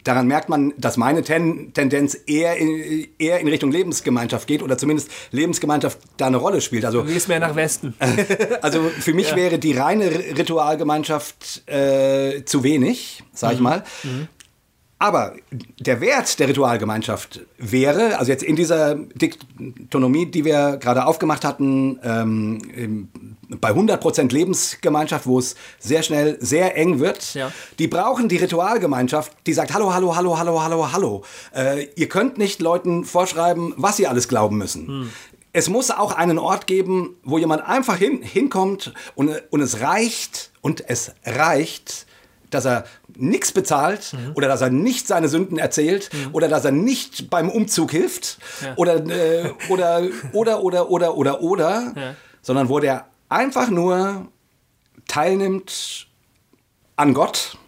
daran merkt man, dass meine Ten Tendenz eher in, eher in Richtung Lebensgemeinschaft geht oder zumindest Lebensgemeinschaft da eine Rolle spielt. Also, Du gehst mehr nach Westen. also für mich wäre die reine Ritualgemeinschaft äh, zu wenig, sag ich mal. Aber der Wert der Ritualgemeinschaft wäre, also jetzt in dieser Diktonomie, die wir gerade aufgemacht hatten, ähm, bei 100% Lebensgemeinschaft, wo es sehr schnell sehr eng wird, Ja. die brauchen die Ritualgemeinschaft, die sagt, hallo, hallo, hallo, hallo, hallo, hallo. Äh, ihr könnt nicht Leuten vorschreiben, was sie alles glauben müssen. Es muss auch einen Ort geben, wo jemand einfach hin, hinkommt und, und es reicht, und es reicht, dass er nichts bezahlt oder dass er nicht seine Sünden erzählt oder dass er nicht beim Umzug hilft oder, äh, oder, oder, oder, oder, oder, oder, Ja. sondern wo der einfach nur teilnimmt an Gott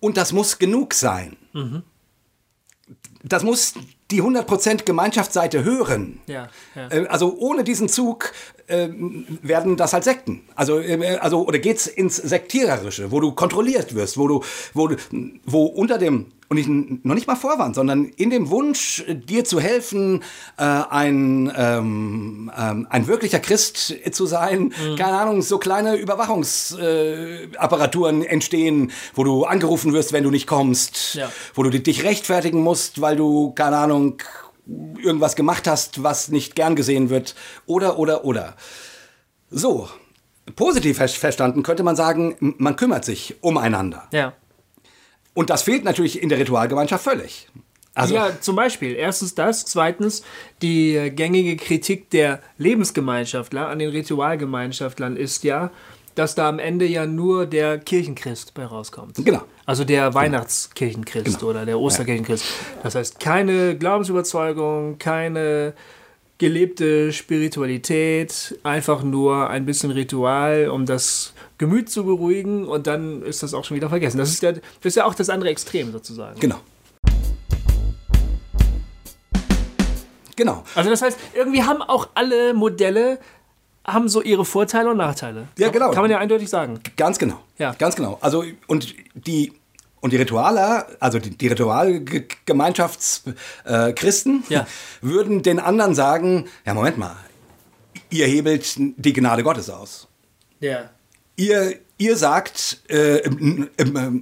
und das muss genug sein. Das muss die 100% Gemeinschaftsseite hören. Ja, ja. Äh, Also ohne diesen Zug äh, werden das halt Sekten. Also, äh, also oder geht's ins Sektiererische, wo du kontrolliert wirst, wo du, wo, du, wo unter dem und ich, noch nicht mal Vorwand, sondern in dem Wunsch, dir zu helfen, äh, ein, ähm, ähm, ein wirklicher Christ zu sein, Mhm. keine Ahnung, so kleine Überwachungsapparaturen äh, entstehen, wo du angerufen wirst, wenn du nicht kommst, Ja. wo du dich rechtfertigen musst, weil du, keine Ahnung, irgendwas gemacht hast, was nicht gern gesehen wird, oder, oder, oder. So, positiv ver- verstanden könnte man sagen, man kümmert sich umeinander. Ja. Und das fehlt natürlich in der Ritualgemeinschaft völlig. Also, ja, zum Beispiel. Erstens das. Zweitens die gängige Kritik der Lebensgemeinschaftler an den Ritualgemeinschaftlern ist ja, dass da am Ende ja nur der Kirchenchrist bei rauskommt. Genau. Also der Weihnachtskirchenchrist Genau. oder der Osterkirchenchrist. Das heißt, keine Glaubensüberzeugung, keine gelebte Spiritualität, einfach nur ein bisschen Ritual, um das Gemüt zu beruhigen und dann ist das auch schon wieder vergessen. Das ist ja, das, ist ja auch das andere Extrem sozusagen. genau. Genau. Also das heißt, irgendwie haben auch alle Modelle haben so ihre Vorteile und Nachteile. Ja, genau. Kann man ja eindeutig sagen. Ganz genau. Ja. Ganz genau. Also, und die, und die Ritualer, also die, die Ritualgemeinschaftschristen, äh, Ja. würden den anderen sagen, ja, Moment mal, ihr hebelt die Gnade Gottes aus. Ja. Ihr, ihr sagt, äh,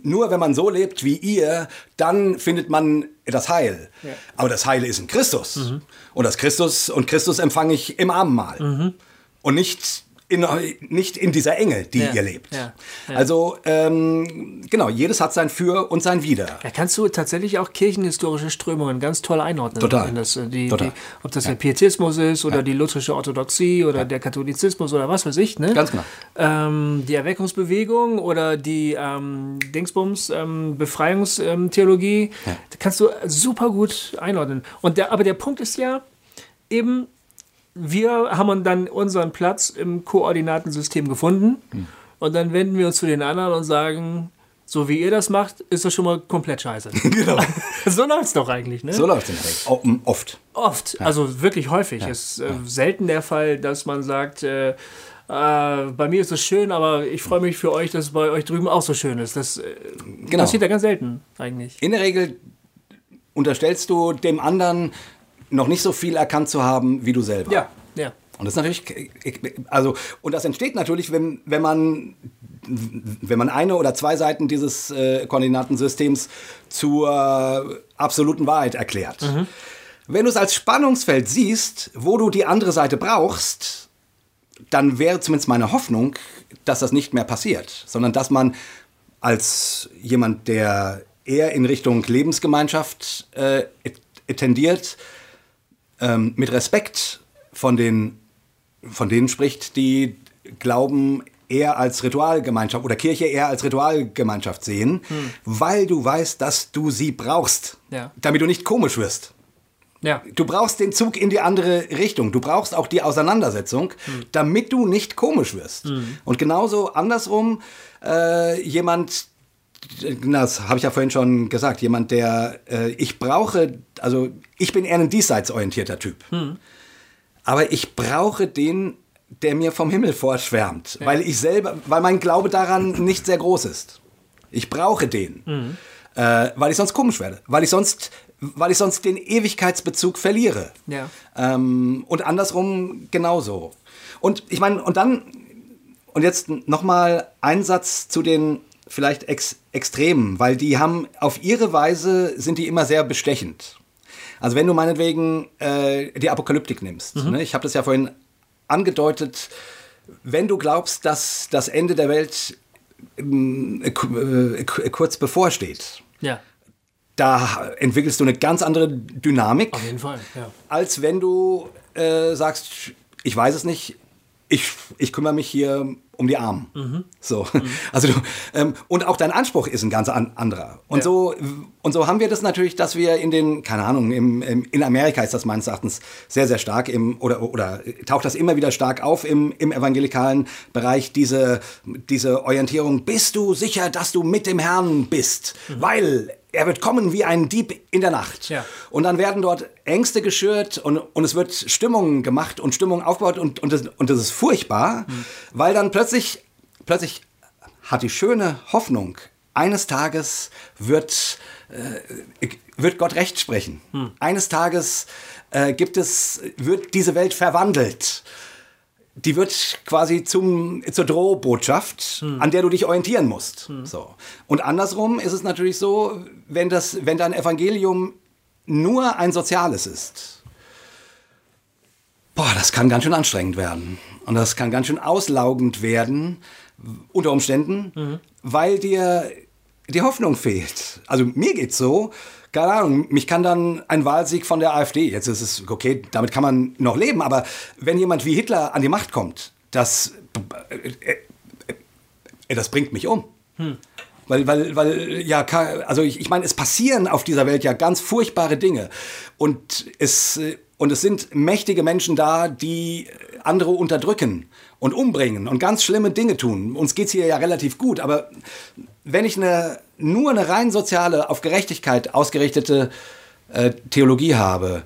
nur wenn man so lebt wie ihr, dann findet man das Heil. Ja. Aber das Heil ist in Christus. Und das Christus und Christus empfange ich im Abendmahl. Und nicht in, nicht in dieser Enge, die Ja. ihr lebt. Ja. Ja. Also, ähm, genau, jedes hat sein Für und sein Wider. Da kannst du tatsächlich auch kirchenhistorische Strömungen ganz toll einordnen. Total. Das, äh, die, Total. Die, ob das der Pietismus ist oder die lutherische Orthodoxie oder der Katholizismus oder was weiß ich. Ne? Ganz genau. Ähm, die Erweckungsbewegung oder die ähm, Dingsbums ähm, Befreiungstheologie. Da kannst du super gut einordnen. Und der, aber der Punkt ist ja, eben, wir haben dann unseren Platz im Koordinatensystem gefunden und dann wenden wir uns zu den anderen und sagen, so wie ihr das macht, ist das schon mal komplett scheiße. genau. so läuft es doch eigentlich, ne? So läuft es in der Regel. O- m, Oft. Oft, also wirklich häufig. Es ist äh, selten der Fall, dass man sagt, äh, äh, bei mir ist es schön, aber ich freue mich für euch, dass es bei euch drüben auch so schön ist. Das äh, Genau. passiert ja ganz selten eigentlich. In der Regel unterstellst du dem anderen noch nicht so viel erkannt zu haben wie du selber. Ja, ja. Und das natürlich, also, und das entsteht natürlich, wenn, wenn man, wenn man eine oder zwei Seiten dieses äh, Koordinatensystems zur absoluten Wahrheit erklärt. Wenn du es als Spannungsfeld siehst, wo du die andere Seite brauchst, dann wäre zumindest meine Hoffnung, dass das nicht mehr passiert, sondern dass man als jemand, der eher in Richtung Lebensgemeinschaft äh, tendiert, ähm, mit Respekt von den von denen spricht, die Glauben eher als Ritualgemeinschaft oder Kirche eher als Ritualgemeinschaft sehen, weil du weißt, dass du sie brauchst, Ja. damit du nicht komisch wirst. Ja. Du brauchst den Zug in die andere Richtung. Du brauchst auch die Auseinandersetzung, damit du nicht komisch wirst. Und genauso andersrum, äh, jemand, das habe ich ja vorhin schon gesagt, jemand, der, äh, ich brauche, also ich bin eher ein diesseitsorientierter Typ. Aber ich brauche den, der mir vom Himmel vorschwärmt, weil ich selber, weil mein Glaube daran nicht sehr groß ist. Ich brauche den, äh, weil ich sonst komisch werde, weil ich sonst, weil ich sonst den Ewigkeitsbezug verliere. Ja. Ähm, und andersrum genauso. Und ich meine, und dann, und jetzt nochmal ein Satz zu den vielleicht Ex Extremen, weil die haben auf ihre Weise sind die immer sehr bestechend. Also wenn du meinetwegen äh, die Apokalyptik nimmst, ne? ich habe das ja vorhin angedeutet, wenn du glaubst, dass das Ende der Welt ähm, äh, äh, äh, kurz bevorsteht, Ja, da entwickelst du eine ganz andere Dynamik auf jeden Fall. Ja. als wenn du äh, sagst, ich weiß es nicht, ich, ich kümmere mich hier um die Armen. So. Also du, ähm, und auch dein Anspruch ist ein ganz an, anderer. Und, Ja. so, und so haben wir das natürlich, dass wir in den, keine Ahnung, im, im, in Amerika ist das meines Erachtens sehr, sehr stark im, oder, oder taucht das immer wieder stark auf im, im evangelikalen Bereich, diese, diese Orientierung, bist du sicher, dass du mit dem Herrn bist? Weil er wird kommen wie ein Dieb in der Nacht. Ja. Und dann werden dort Ängste geschürt und, und es wird Stimmung gemacht und Stimmung aufgebaut und, und, das, und das ist furchtbar, weil dann plötzlich, plötzlich hat die schöne Hoffnung, eines Tages wird, äh, wird Gott Recht sprechen. Eines Tages äh, gibt es, wird diese Welt verwandelt. Die wird quasi zum, zur Drohbotschaft, an der du dich orientieren musst. So. Und andersrum ist es natürlich so, wenn, das, wenn dein Evangelium nur ein soziales ist, boah, das kann ganz schön anstrengend werden. Und das kann ganz schön auslaugend werden, unter Umständen, weil dir die Hoffnung fehlt. Also mir geht's so, keine Ahnung, mich kann dann ein Wahlsieg von der AfD, jetzt ist es okay, damit kann man noch leben, aber wenn jemand wie Hitler an die Macht kommt, das, äh, äh, das bringt mich um. Weil, weil, weil, ja, also ich, ich meine, es passieren auf dieser Welt ja ganz furchtbare Dinge. Und es, äh, und es sind mächtige Menschen da, die andere unterdrücken und umbringen und ganz schlimme Dinge tun. Uns geht's hier ja relativ gut, aber wenn ich eine, nur eine rein soziale, auf Gerechtigkeit ausgerichtete äh, Theologie habe,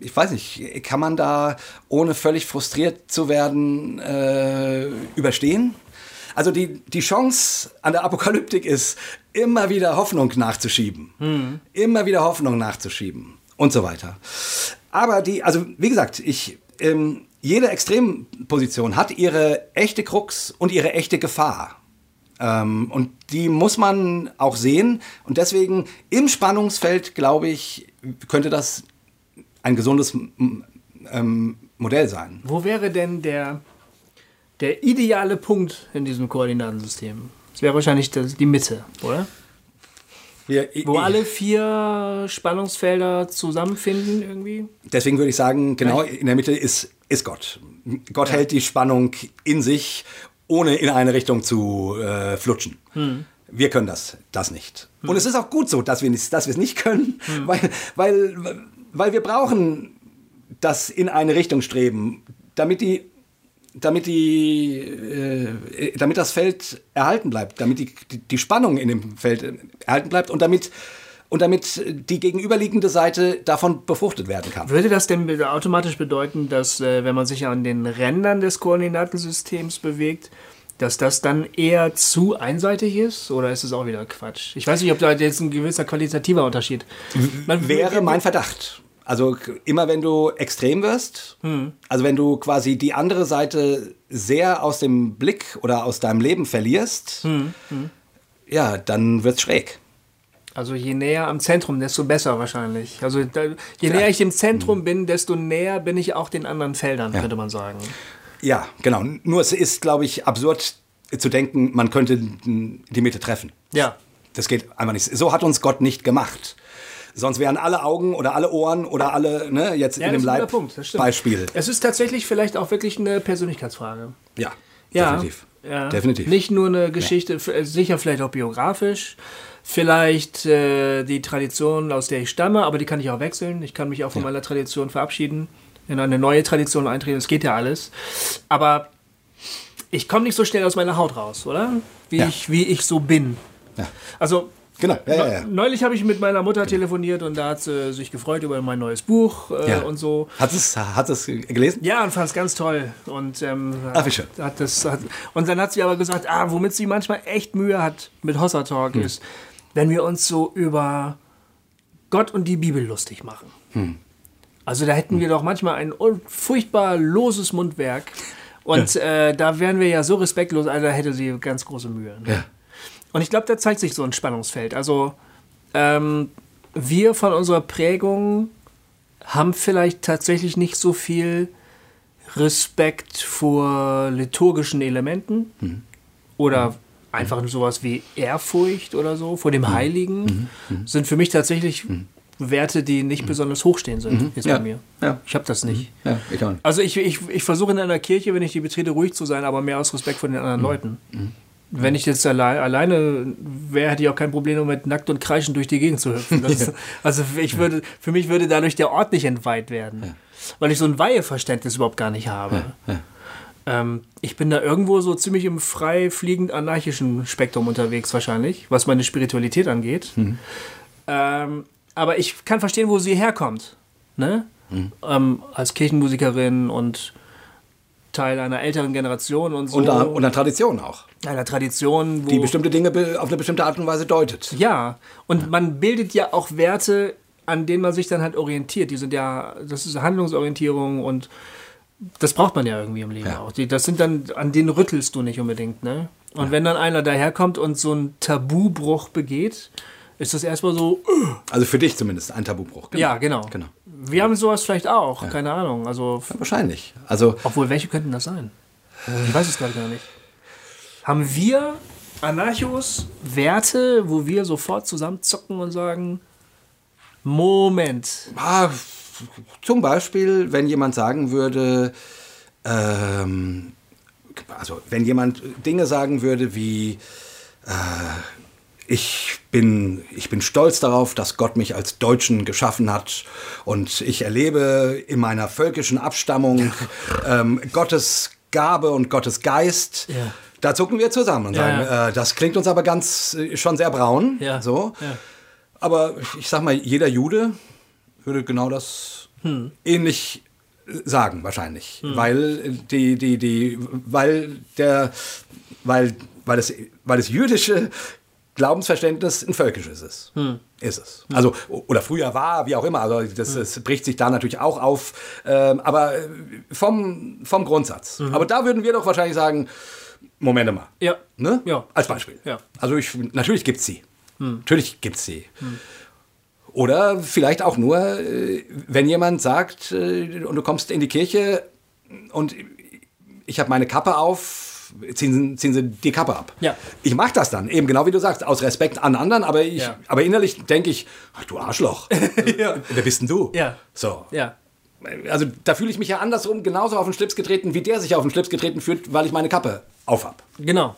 ich weiß nicht, kann man da ohne völlig frustriert zu werden äh, überstehen? Also die, die Chance an der Apokalyptik ist, immer wieder Hoffnung nachzuschieben. Immer wieder Hoffnung nachzuschieben und so weiter. Aber die, also wie gesagt, ich, ähm, jede Extremposition hat ihre echte Krux und ihre echte Gefahr. Ähm, und die muss man auch sehen. Und deswegen im Spannungsfeld, glaube ich, könnte das ein gesundes ähm, Modell sein. Wo wäre denn der, der ideale Punkt in diesem Koordinatensystem? Das wäre wahrscheinlich das, die Mitte, oder? Wir, Wo alle vier Spannungsfelder zusammenfinden irgendwie? Deswegen würde ich sagen, genau in der Mitte ist, ist Gott. Gott hält die Spannung in sich, ohne in eine Richtung zu äh, flutschen. wir können das, das nicht. Und es ist auch gut so, dass wir es nicht können, weil, weil, weil wir brauchen das in eine Richtung streben, damit die damit die äh, damit das Feld erhalten bleibt, damit die, die, die Spannung in dem Feld erhalten bleibt und damit und damit die gegenüberliegende Seite davon befruchtet werden kann. Würde das denn automatisch bedeuten, dass äh, wenn man sich an den Rändern des Koordinatensystems bewegt, dass das dann eher zu einseitig ist? Oder ist es auch wieder Quatsch? Ich weiß nicht, ob da jetzt ein gewisser qualitativer Unterschied Man- Wäre mein Verdacht. Also immer wenn du extrem wirst, also wenn du quasi die andere Seite sehr aus dem Blick oder aus deinem Leben verlierst, ja, dann wird's schräg. Also je näher am Zentrum, desto besser wahrscheinlich. Also da, je näher ich dem Zentrum bin, desto näher bin ich auch den anderen Feldern, könnte man sagen. Ja, genau. Nur es ist, glaube ich, absurd zu denken, man könnte die Mitte treffen. Ja. Das geht einfach nicht. So hat uns Gott nicht gemacht. Sonst wären alle Augen oder alle Ohren oder alle, ne, jetzt Ja, in das dem ist ein guter Leib Punkt, das stimmt. Beispiel. Es ist tatsächlich vielleicht auch wirklich eine Persönlichkeitsfrage. Ja, Ja, definitiv. Ja. Definitiv. Nicht nur eine Geschichte, f- äh, sicher vielleicht auch biografisch, vielleicht äh, die Tradition, aus der ich stamme, aber die kann ich auch wechseln. Ich kann mich auch von meiner Tradition verabschieden, in eine neue Tradition eintreten. Das geht ja alles. Aber ich komme nicht so schnell aus meiner Haut raus, oder? Wie, Ja. ich, wie ich so bin. Ja. Also Genau, ja, ja, ja. Neulich habe ich mit meiner Mutter telefoniert und da hat sie sich gefreut über mein neues Buch äh, und so. Hat es, hat es gelesen? Ja, und fand es ganz toll. Und, ähm, Ach, wie schön. Hat das, hat, und dann hat sie aber gesagt, ah, womit sie manchmal echt Mühe hat mit Hossa Talk Hm. ist, wenn wir uns so über Gott und die Bibel lustig machen. Hm. Also da hätten wir doch manchmal ein furchtbar loses Mundwerk. Und äh, da wären wir ja so respektlos, also da hätte sie ganz große Mühe. Ne? Ja. Und ich glaube, da zeigt sich so ein Spannungsfeld. Also ähm, wir von unserer Prägung haben vielleicht tatsächlich nicht so viel Respekt vor liturgischen Elementen Mhm. oder einfach sowas wie Ehrfurcht oder so vor Mhm. dem Heiligen sind für mich tatsächlich Werte, die nicht besonders hochstehend sind jetzt Mhm. Ja. bei mir. Ja. Ich habe das nicht. Ja, ich nicht. Also ich, ich, ich versuche in einer Kirche, wenn ich die betrete, ruhig zu sein, aber mehr aus Respekt vor den Mhm. anderen Leuten. Wenn ich jetzt allein, alleine wäre, hätte ich auch kein Problem damit, nackt und kreischend durch die Gegend zu hüpfen. Das, Also ich würde, für mich würde dadurch der Ort nicht entweiht werden, weil ich so ein Weiheverständnis überhaupt gar nicht habe. Ähm, ich bin da irgendwo so ziemlich im frei fliegend anarchischen Spektrum unterwegs wahrscheinlich, was meine Spiritualität angeht. Ähm, aber ich kann verstehen, wo sie herkommt. Ne? Ähm, als Kirchenmusikerin und Teil einer älteren Generation und so. Und, da, und eine Tradition auch, einer Tradition, wo. die bestimmte Dinge auf eine bestimmte Art und Weise deutet. ja, und man bildet ja auch Werte, an denen man sich dann halt orientiert. Die sind ja, das ist Handlungsorientierung und das braucht man ja irgendwie im Leben Ja. auch. Die, das sind dann, an denen rüttelst du nicht unbedingt, ne? Und wenn dann einer daherkommt und so einen Tabubruch begeht, ist das erstmal so, Also für dich zumindest ein Tabubruch. ja, genau. Genau. Wir haben sowas vielleicht auch, keine Ahnung. Also, Ja, wahrscheinlich. Also obwohl, welche könnten das sein? Ich weiß es gerade gar nicht. Haben wir Anarchos Werte, wo wir sofort zusammenzocken und sagen, Moment, Ah, zum Beispiel, wenn jemand sagen würde, ähm, also wenn jemand Dinge sagen würde wie, äh, ich bin, ich bin stolz darauf, dass Gott mich als Deutschen geschaffen hat und ich erlebe in meiner völkischen Abstammung ähm, Gottes Gabe und Gottes Geist. Ja. Da zucken wir zusammen und sagen, ja. Äh, das klingt uns aber ganz äh, schon sehr braun. Ja. So. Aber ich sag mal, jeder Jude würde genau das Hm. ähnlich sagen, wahrscheinlich. Weil die, die, die, weil der, weil, weil das, weil das jüdische Glaubensverständnis ein völkisches ist. Hm. Ist es. Also, oder früher war, wie auch immer. Also, das, Hm. das bricht sich da natürlich auch auf. Ähm, aber äh, vom, vom Grundsatz. Mhm. Aber da würden wir doch wahrscheinlich sagen, Moment mal. Ja. Ne? Ja. Als Beispiel. Ja. Also ich, natürlich gibt es sie. Natürlich gibt es sie. Oder vielleicht auch nur, äh, wenn jemand sagt, äh, und du kommst in die Kirche und ich habe meine Kappe auf, ziehen, Sie- ziehen Sie die Kappe ab. Ja. Ich mache das dann, eben genau wie du sagst, aus Respekt an anderen, aber, ich, Ja. aber innerlich denke ich, ach, du Arschloch, wer bist denn du? Ja. So. Ja. Also da fühle ich mich ja andersrum genauso auf den Schlips getreten, wie der sich auf den Schlips getreten fühlt, weil ich meine Kappe aufhab. Genau.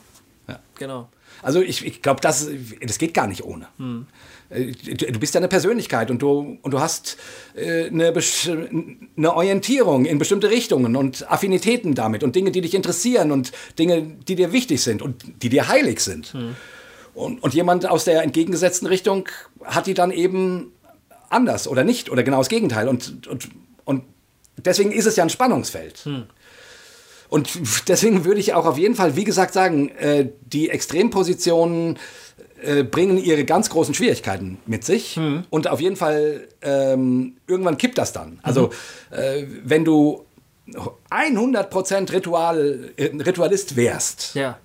Ja. Genau. Also ich, ich glaube, das, das geht gar nicht ohne. Äh, Du, du bist ja eine Persönlichkeit und du, und du hast äh, eine, eine Orientierung in bestimmte Richtungen und Affinitäten damit und Dinge, die dich interessieren und Dinge, die dir wichtig sind und die dir heilig sind. Und, und jemand aus der entgegengesetzten Richtung hat die dann eben anders oder nicht oder genau das Gegenteil. Und, und, und deswegen ist es ja ein Spannungsfeld. Und deswegen würde ich auch auf jeden Fall, wie gesagt, sagen, äh, die Extrempositionen äh, bringen ihre ganz großen Schwierigkeiten mit sich. Und auf jeden Fall, ähm, irgendwann kippt das dann. Also, äh, wenn du 100% Ritual, äh, Ritualist wärst, Ja.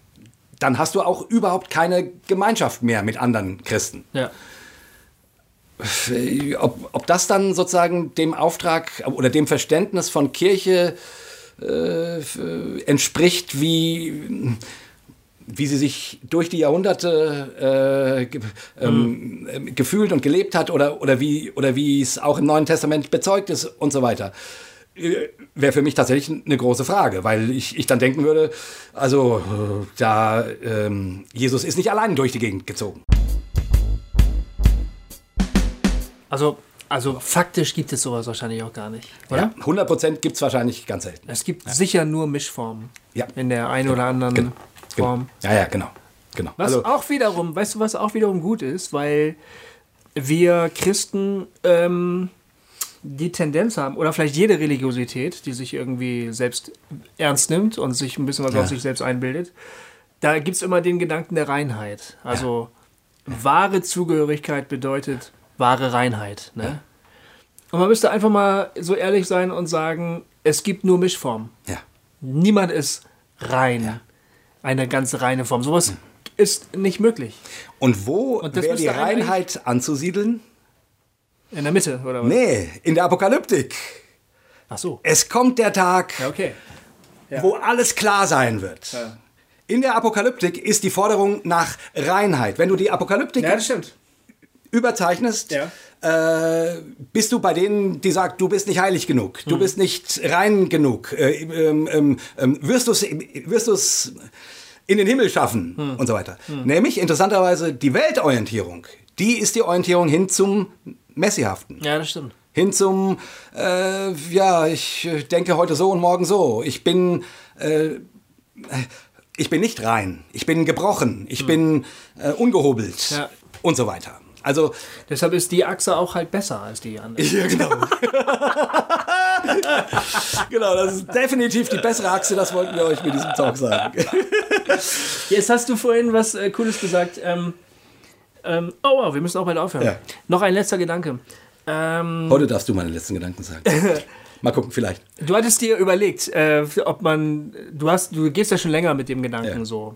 dann hast du auch überhaupt keine Gemeinschaft mehr mit anderen Christen. Ja. Äh, Ob, ob das dann sozusagen dem Auftrag oder dem Verständnis von Kirche äh, entspricht, wie, wie sie sich durch die Jahrhunderte äh, ge ähm, äh, gefühlt und gelebt hat oder, oder, wie, oder wie es auch im Neuen Testament bezeugt ist und so weiter. Äh, Wäre für mich tatsächlich eine große Frage, weil ich, ich dann denken würde, also äh, da ähm, Jesus ist nicht allein durch die Gegend gezogen. Also, also faktisch gibt es sowas wahrscheinlich auch gar nicht, oder? Ja, 100 Prozent gibt es wahrscheinlich ganz selten. Es gibt sicher nur Mischformen. Ja. In der einen oder anderen Genau. Form. Ja, ja, genau. genau. Was Also, auch wiederum, weißt du, was auch wiederum gut ist, weil wir Christen ähm, die Tendenz haben, oder vielleicht jede Religiosität, die sich irgendwie selbst ernst nimmt und sich ein bisschen was Ja. auf sich selbst einbildet, da gibt es immer den Gedanken der Reinheit. Also wahre Zugehörigkeit bedeutet wahre Reinheit. Ne? Und man müsste einfach mal so ehrlich sein und sagen, es gibt nur Mischformen. ja. Niemand ist rein. Eine ganz reine Form. Sowas ist nicht möglich. Und wo wäre die Reinheit anzusiedeln? In der Mitte, oder was? Nee, in der Apokalyptik. Ach so. Es kommt der Tag, Ja, okay. wo alles klar sein wird. In der Apokalyptik ist die Forderung nach Reinheit. Wenn du die Apokalyptik Ja, überzeichnest, Ja. Äh, bist du bei denen, die sagt, du bist nicht heilig genug, du bist nicht rein genug, äh, ähm, ähm, ähm, wirst du es wirst du's in den Himmel schaffen und so weiter. Nämlich interessanterweise die Weltorientierung, die ist die Orientierung hin zum Messihaften. Ja, das stimmt. Hin zum, äh, ja, ich denke heute so und morgen so. Ich bin, äh, ich bin nicht rein. Ich bin gebrochen. Ich bin äh, ungehobelt. Ja. Und so weiter. Also, Deshalb ist die Achse auch halt besser als die andere. ja, genau. genau, das ist definitiv die bessere Achse, das wollten wir euch mit diesem Talk sagen. Jetzt hast du vorhin was äh, Cooles gesagt. Ähm, ähm, oh, wow, wir müssen auch bald aufhören. Ja. Noch ein letzter Gedanke. Ähm, Heute darfst du meine letzten Gedanken sagen. Mal gucken, vielleicht. du hattest dir überlegt, äh, ob man, du hast, du gehst ja schon länger mit dem Gedanken Ja. so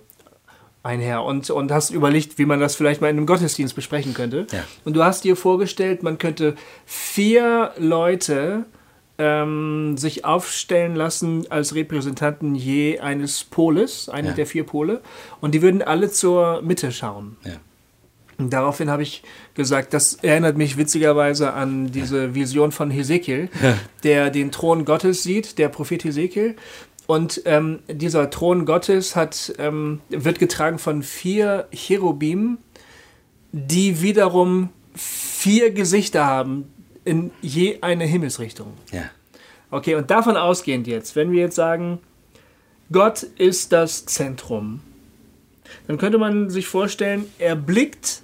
einher und, und hast überlegt, wie man das vielleicht mal in einem Gottesdienst besprechen könnte. Ja. Und du hast dir vorgestellt, man könnte vier Leute ähm, sich aufstellen lassen als Repräsentanten je eines Poles, eine Ja. der vier Pole, und die würden alle zur Mitte schauen. Ja. Und daraufhin habe ich gesagt, das erinnert mich witzigerweise an diese Vision von Hesekiel, der den Thron Gottes sieht, der Prophet Hesekiel. Und ähm, dieser Thron Gottes hat, ähm, wird getragen von vier Cherubim, die wiederum vier Gesichter haben in je eine Himmelsrichtung. Ja. Okay, und davon ausgehend jetzt, wenn wir jetzt sagen, Gott ist das Zentrum, dann könnte man sich vorstellen, er blickt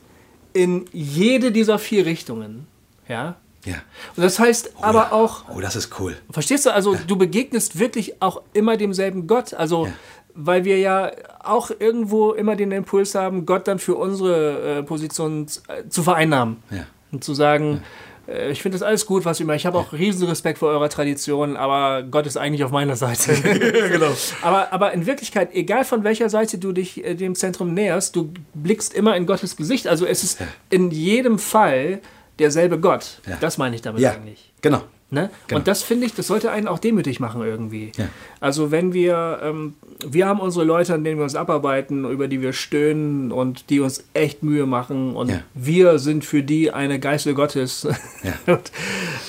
in jede dieser vier Richtungen. Ja? Ja. Und das heißt aber auch, Oh, das ist cool. verstehst du, also du begegnest wirklich auch immer demselben Gott. Also, Ja. weil wir ja auch irgendwo immer den Impuls haben, Gott dann für unsere äh, Position äh, zu vereinnahmen. Ja. Und zu sagen, äh, ich finde das alles gut, was macht. Ich habe auch riesen Respekt vor eurer Tradition, aber Gott ist eigentlich auf meiner Seite. genau. aber, aber in Wirklichkeit, egal von welcher Seite du dich äh, dem Zentrum näherst, du blickst immer in Gottes Gesicht. Also es ist in jedem Fall derselbe Gott. Ja. Das meine ich damit Ja, eigentlich. genau. Ne? Genau. Und das finde ich, das sollte einen auch demütig machen irgendwie. Ja. Also wenn wir, ähm, wir haben unsere Leute, an denen wir uns abarbeiten, über die wir stöhnen und die uns echt Mühe machen und wir sind für die eine Geißel Gottes. Und-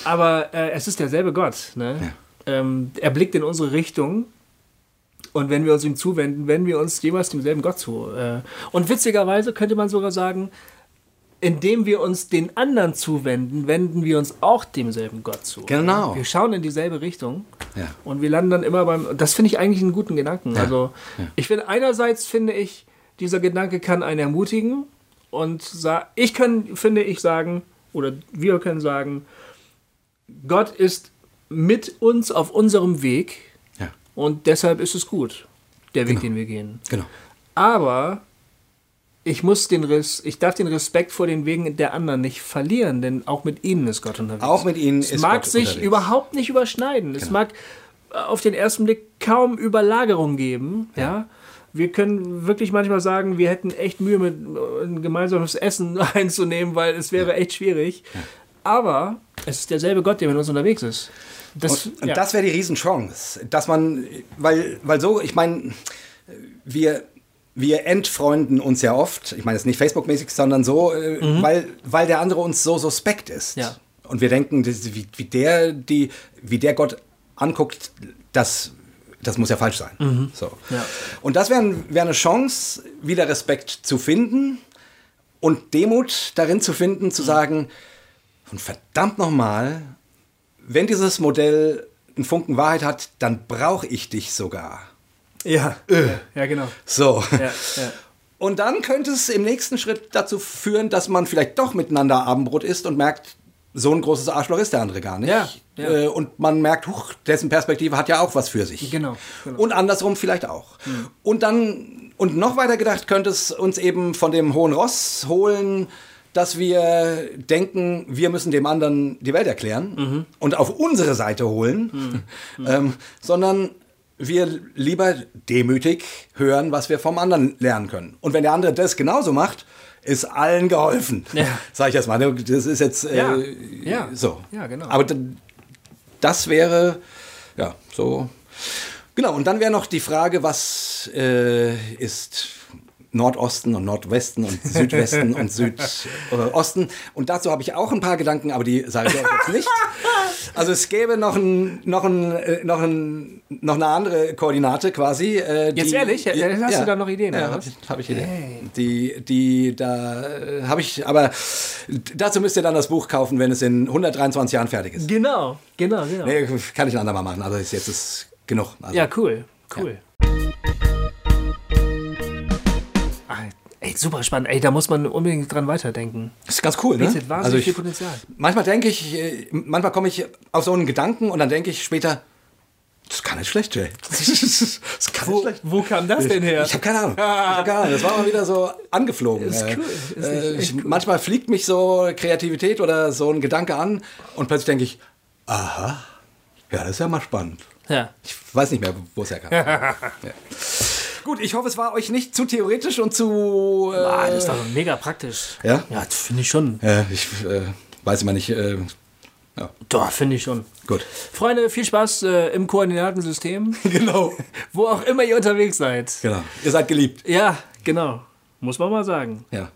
Aber äh, es ist derselbe Gott. Ne? Ähm, er blickt in unsere Richtung Und wenn wir uns ihm zuwenden, wenden wir uns jeweils demselben Gott zu. Äh, Und witzigerweise könnte man sogar sagen, indem wir uns den anderen zuwenden, wenden wir uns auch demselben Gott zu. Genau. Wir schauen in dieselbe Richtung. Ja. Und wir landen dann immer beim. Das finde ich eigentlich einen guten Gedanken. Also, ich finde, einerseits finde ich, dieser Gedanke kann einen ermutigen. Und ich kann, finde ich, sagen, oder wir können sagen, Gott ist mit uns auf unserem Weg. Ja, Und deshalb ist es gut, der Weg, Genau. den wir gehen. genau. Aber ich muss den Res ich darf den Respekt vor den Wegen der anderen nicht verlieren, denn auch mit ihnen ist Gott unterwegs. Auch mit ihnen es ist mag Gott sich unterwegs. überhaupt nicht überschneiden. Es mag äh, auf den ersten Blick kaum Überlagerung geben. Ja. Wir können wirklich manchmal sagen, wir hätten echt Mühe mit äh, ein gemeinsames Essen einzunehmen, weil es wäre echt schwierig. Aber es ist derselbe Gott, der mit uns unterwegs ist. Das, Und, und ja. das wäre die Riesenchance, dass man, weil, weil so, ich meine, wir, wir entfreunden uns ja oft, ich meine, es nicht Facebook-mäßig, sondern so, äh, weil, weil der andere uns so suspekt ist. Mhm. Ja. Und wir denken, wie, wie, der, die, wie der Gott anguckt, das, das muss ja falsch sein. So. Ja. Und das wäre wär eine Chance, wieder Respekt zu finden und Demut darin zu finden, zu sagen, und verdammt nochmal, wenn dieses Modell einen Funken Wahrheit hat, dann brauche ich dich sogar. Ja. ja, genau. So. Ja, ja. Und dann könnte es im nächsten Schritt dazu führen, dass man vielleicht doch miteinander Abendbrot isst und merkt, so ein großes Arschloch ist der andere gar nicht. Ja, ja. Äh, Und man merkt, huch, dessen Perspektive hat ja auch was für sich. Genau, genau. Und andersrum vielleicht auch. Und dann, und noch weiter gedacht, könnte es uns eben von dem hohen Ross holen, dass wir denken, wir müssen dem anderen die Welt erklären Mhm. und auf unsere Seite holen, ähm, sondern wir lieber demütig hören, was wir vom anderen lernen können. Und wenn der andere das genauso macht, ist allen geholfen. Ja. Sag ich jetzt mal. Das ist jetzt äh, Ja, ja. so. Ja, genau. Aber das wäre ja so. Genau. Und dann wäre noch die Frage, was äh, ist Nordosten und Nordwesten und Südwesten und Südosten. Und dazu habe ich auch ein paar Gedanken, aber die sage ich euch jetzt nicht. Also es gäbe noch, ein, noch, ein, äh, noch, ein, noch eine andere Koordinate quasi. äh, Jetzt ehrlich? Hast du da noch Ideen, Ja, habe ich, hab ich Ideen. Die, die, da äh, habe ich, aber dazu müsst ihr dann das Buch kaufen, wenn es in 123 Jahren fertig ist. Genau, genau, genau. Nee, kann ich ein andermal machen, also jetzt ist genug. Also, Ja, cool, cool. Ah, ey, super spannend. Ey, da muss man unbedingt dran weiterdenken. Das ist ganz cool, ne? Bietet wahnsinnig Also viel ich, Potenzial. manchmal denke ich, äh, manchmal komme ich auf so einen Gedanken und dann denke ich später, das kann nicht schlecht, Jay. Das kann nicht Wo, schlecht. wo kam das denn her? Ich habe keine Ahnung. Ich hab keine Ahnung. Das war mal wieder so angeflogen. Ist Äh, cool. Ist äh, ich, cool. Manchmal fliegt mich so Kreativität oder so ein Gedanke an und plötzlich denke ich, aha, ja, das ist ja mal spannend. ja. Ich weiß nicht mehr, wo es herkam. ja. Gut, ich hoffe, es war euch nicht zu theoretisch und zu. Äh, Ah, das ist doch mega praktisch. Ja? Ja, das finde ich schon. äh, ich äh, weiß immer nicht. Äh, ja, Doch, finde ich schon. gut. Freunde, viel Spaß äh, im Koordinatensystem. genau. wo auch immer ihr unterwegs seid. Genau. Ihr seid geliebt. Ja, genau. Muss man mal sagen. Ja.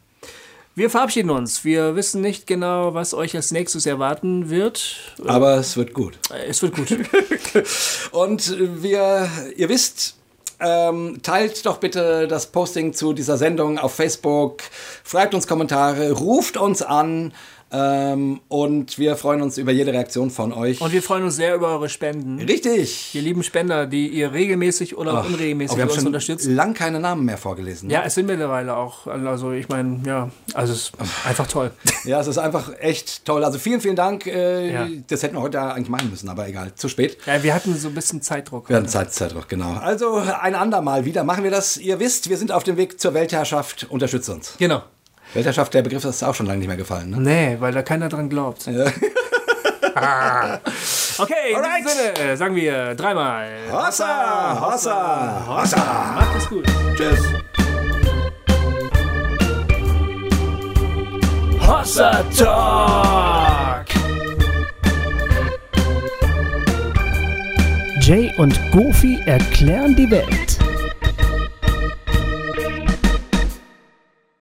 Wir verabschieden uns. Wir wissen nicht genau, was euch als nächstes erwarten wird. Aber es wird gut. Äh, Es wird gut. Und wir, ihr wisst, ähm, teilt doch bitte das Posting zu dieser Sendung auf Facebook, schreibt uns Kommentare, ruft uns an ähm, und wir freuen uns über jede Reaktion von euch. Und wir freuen uns sehr über eure Spenden. Richtig. Ihr lieben Spender, die ihr regelmäßig oder auch unregelmäßig wir haben uns schon unterstützt. lang keine Namen mehr vorgelesen. ne? Ja, es sind mittlerweile auch, also ich meine, ja, also es ist einfach toll. Ja, es ist einfach echt toll. Also vielen, vielen Dank. Äh, Ja. Das hätten wir heute eigentlich machen müssen, aber egal. Zu spät. Ja, wir hatten so ein bisschen Zeitdruck. Wir hatten Zeit, Zeitdruck, genau. Also ein andermal wieder machen wir das. Ihr wisst, wir sind auf dem Weg zur Weltherrschaft. Unterstützt uns. Genau. Weltherrschaft, der Begriff ist auch schon lange nicht mehr gefallen. Ne? Nee, weil da keiner dran glaubt. Ah. okay, in Alright. diesem Sinne sagen wir dreimal. Hossa, Hossa, Hossa. Macht es gut. Tschüss. Hossa Talk. Jay und Goofy erklären die Welt.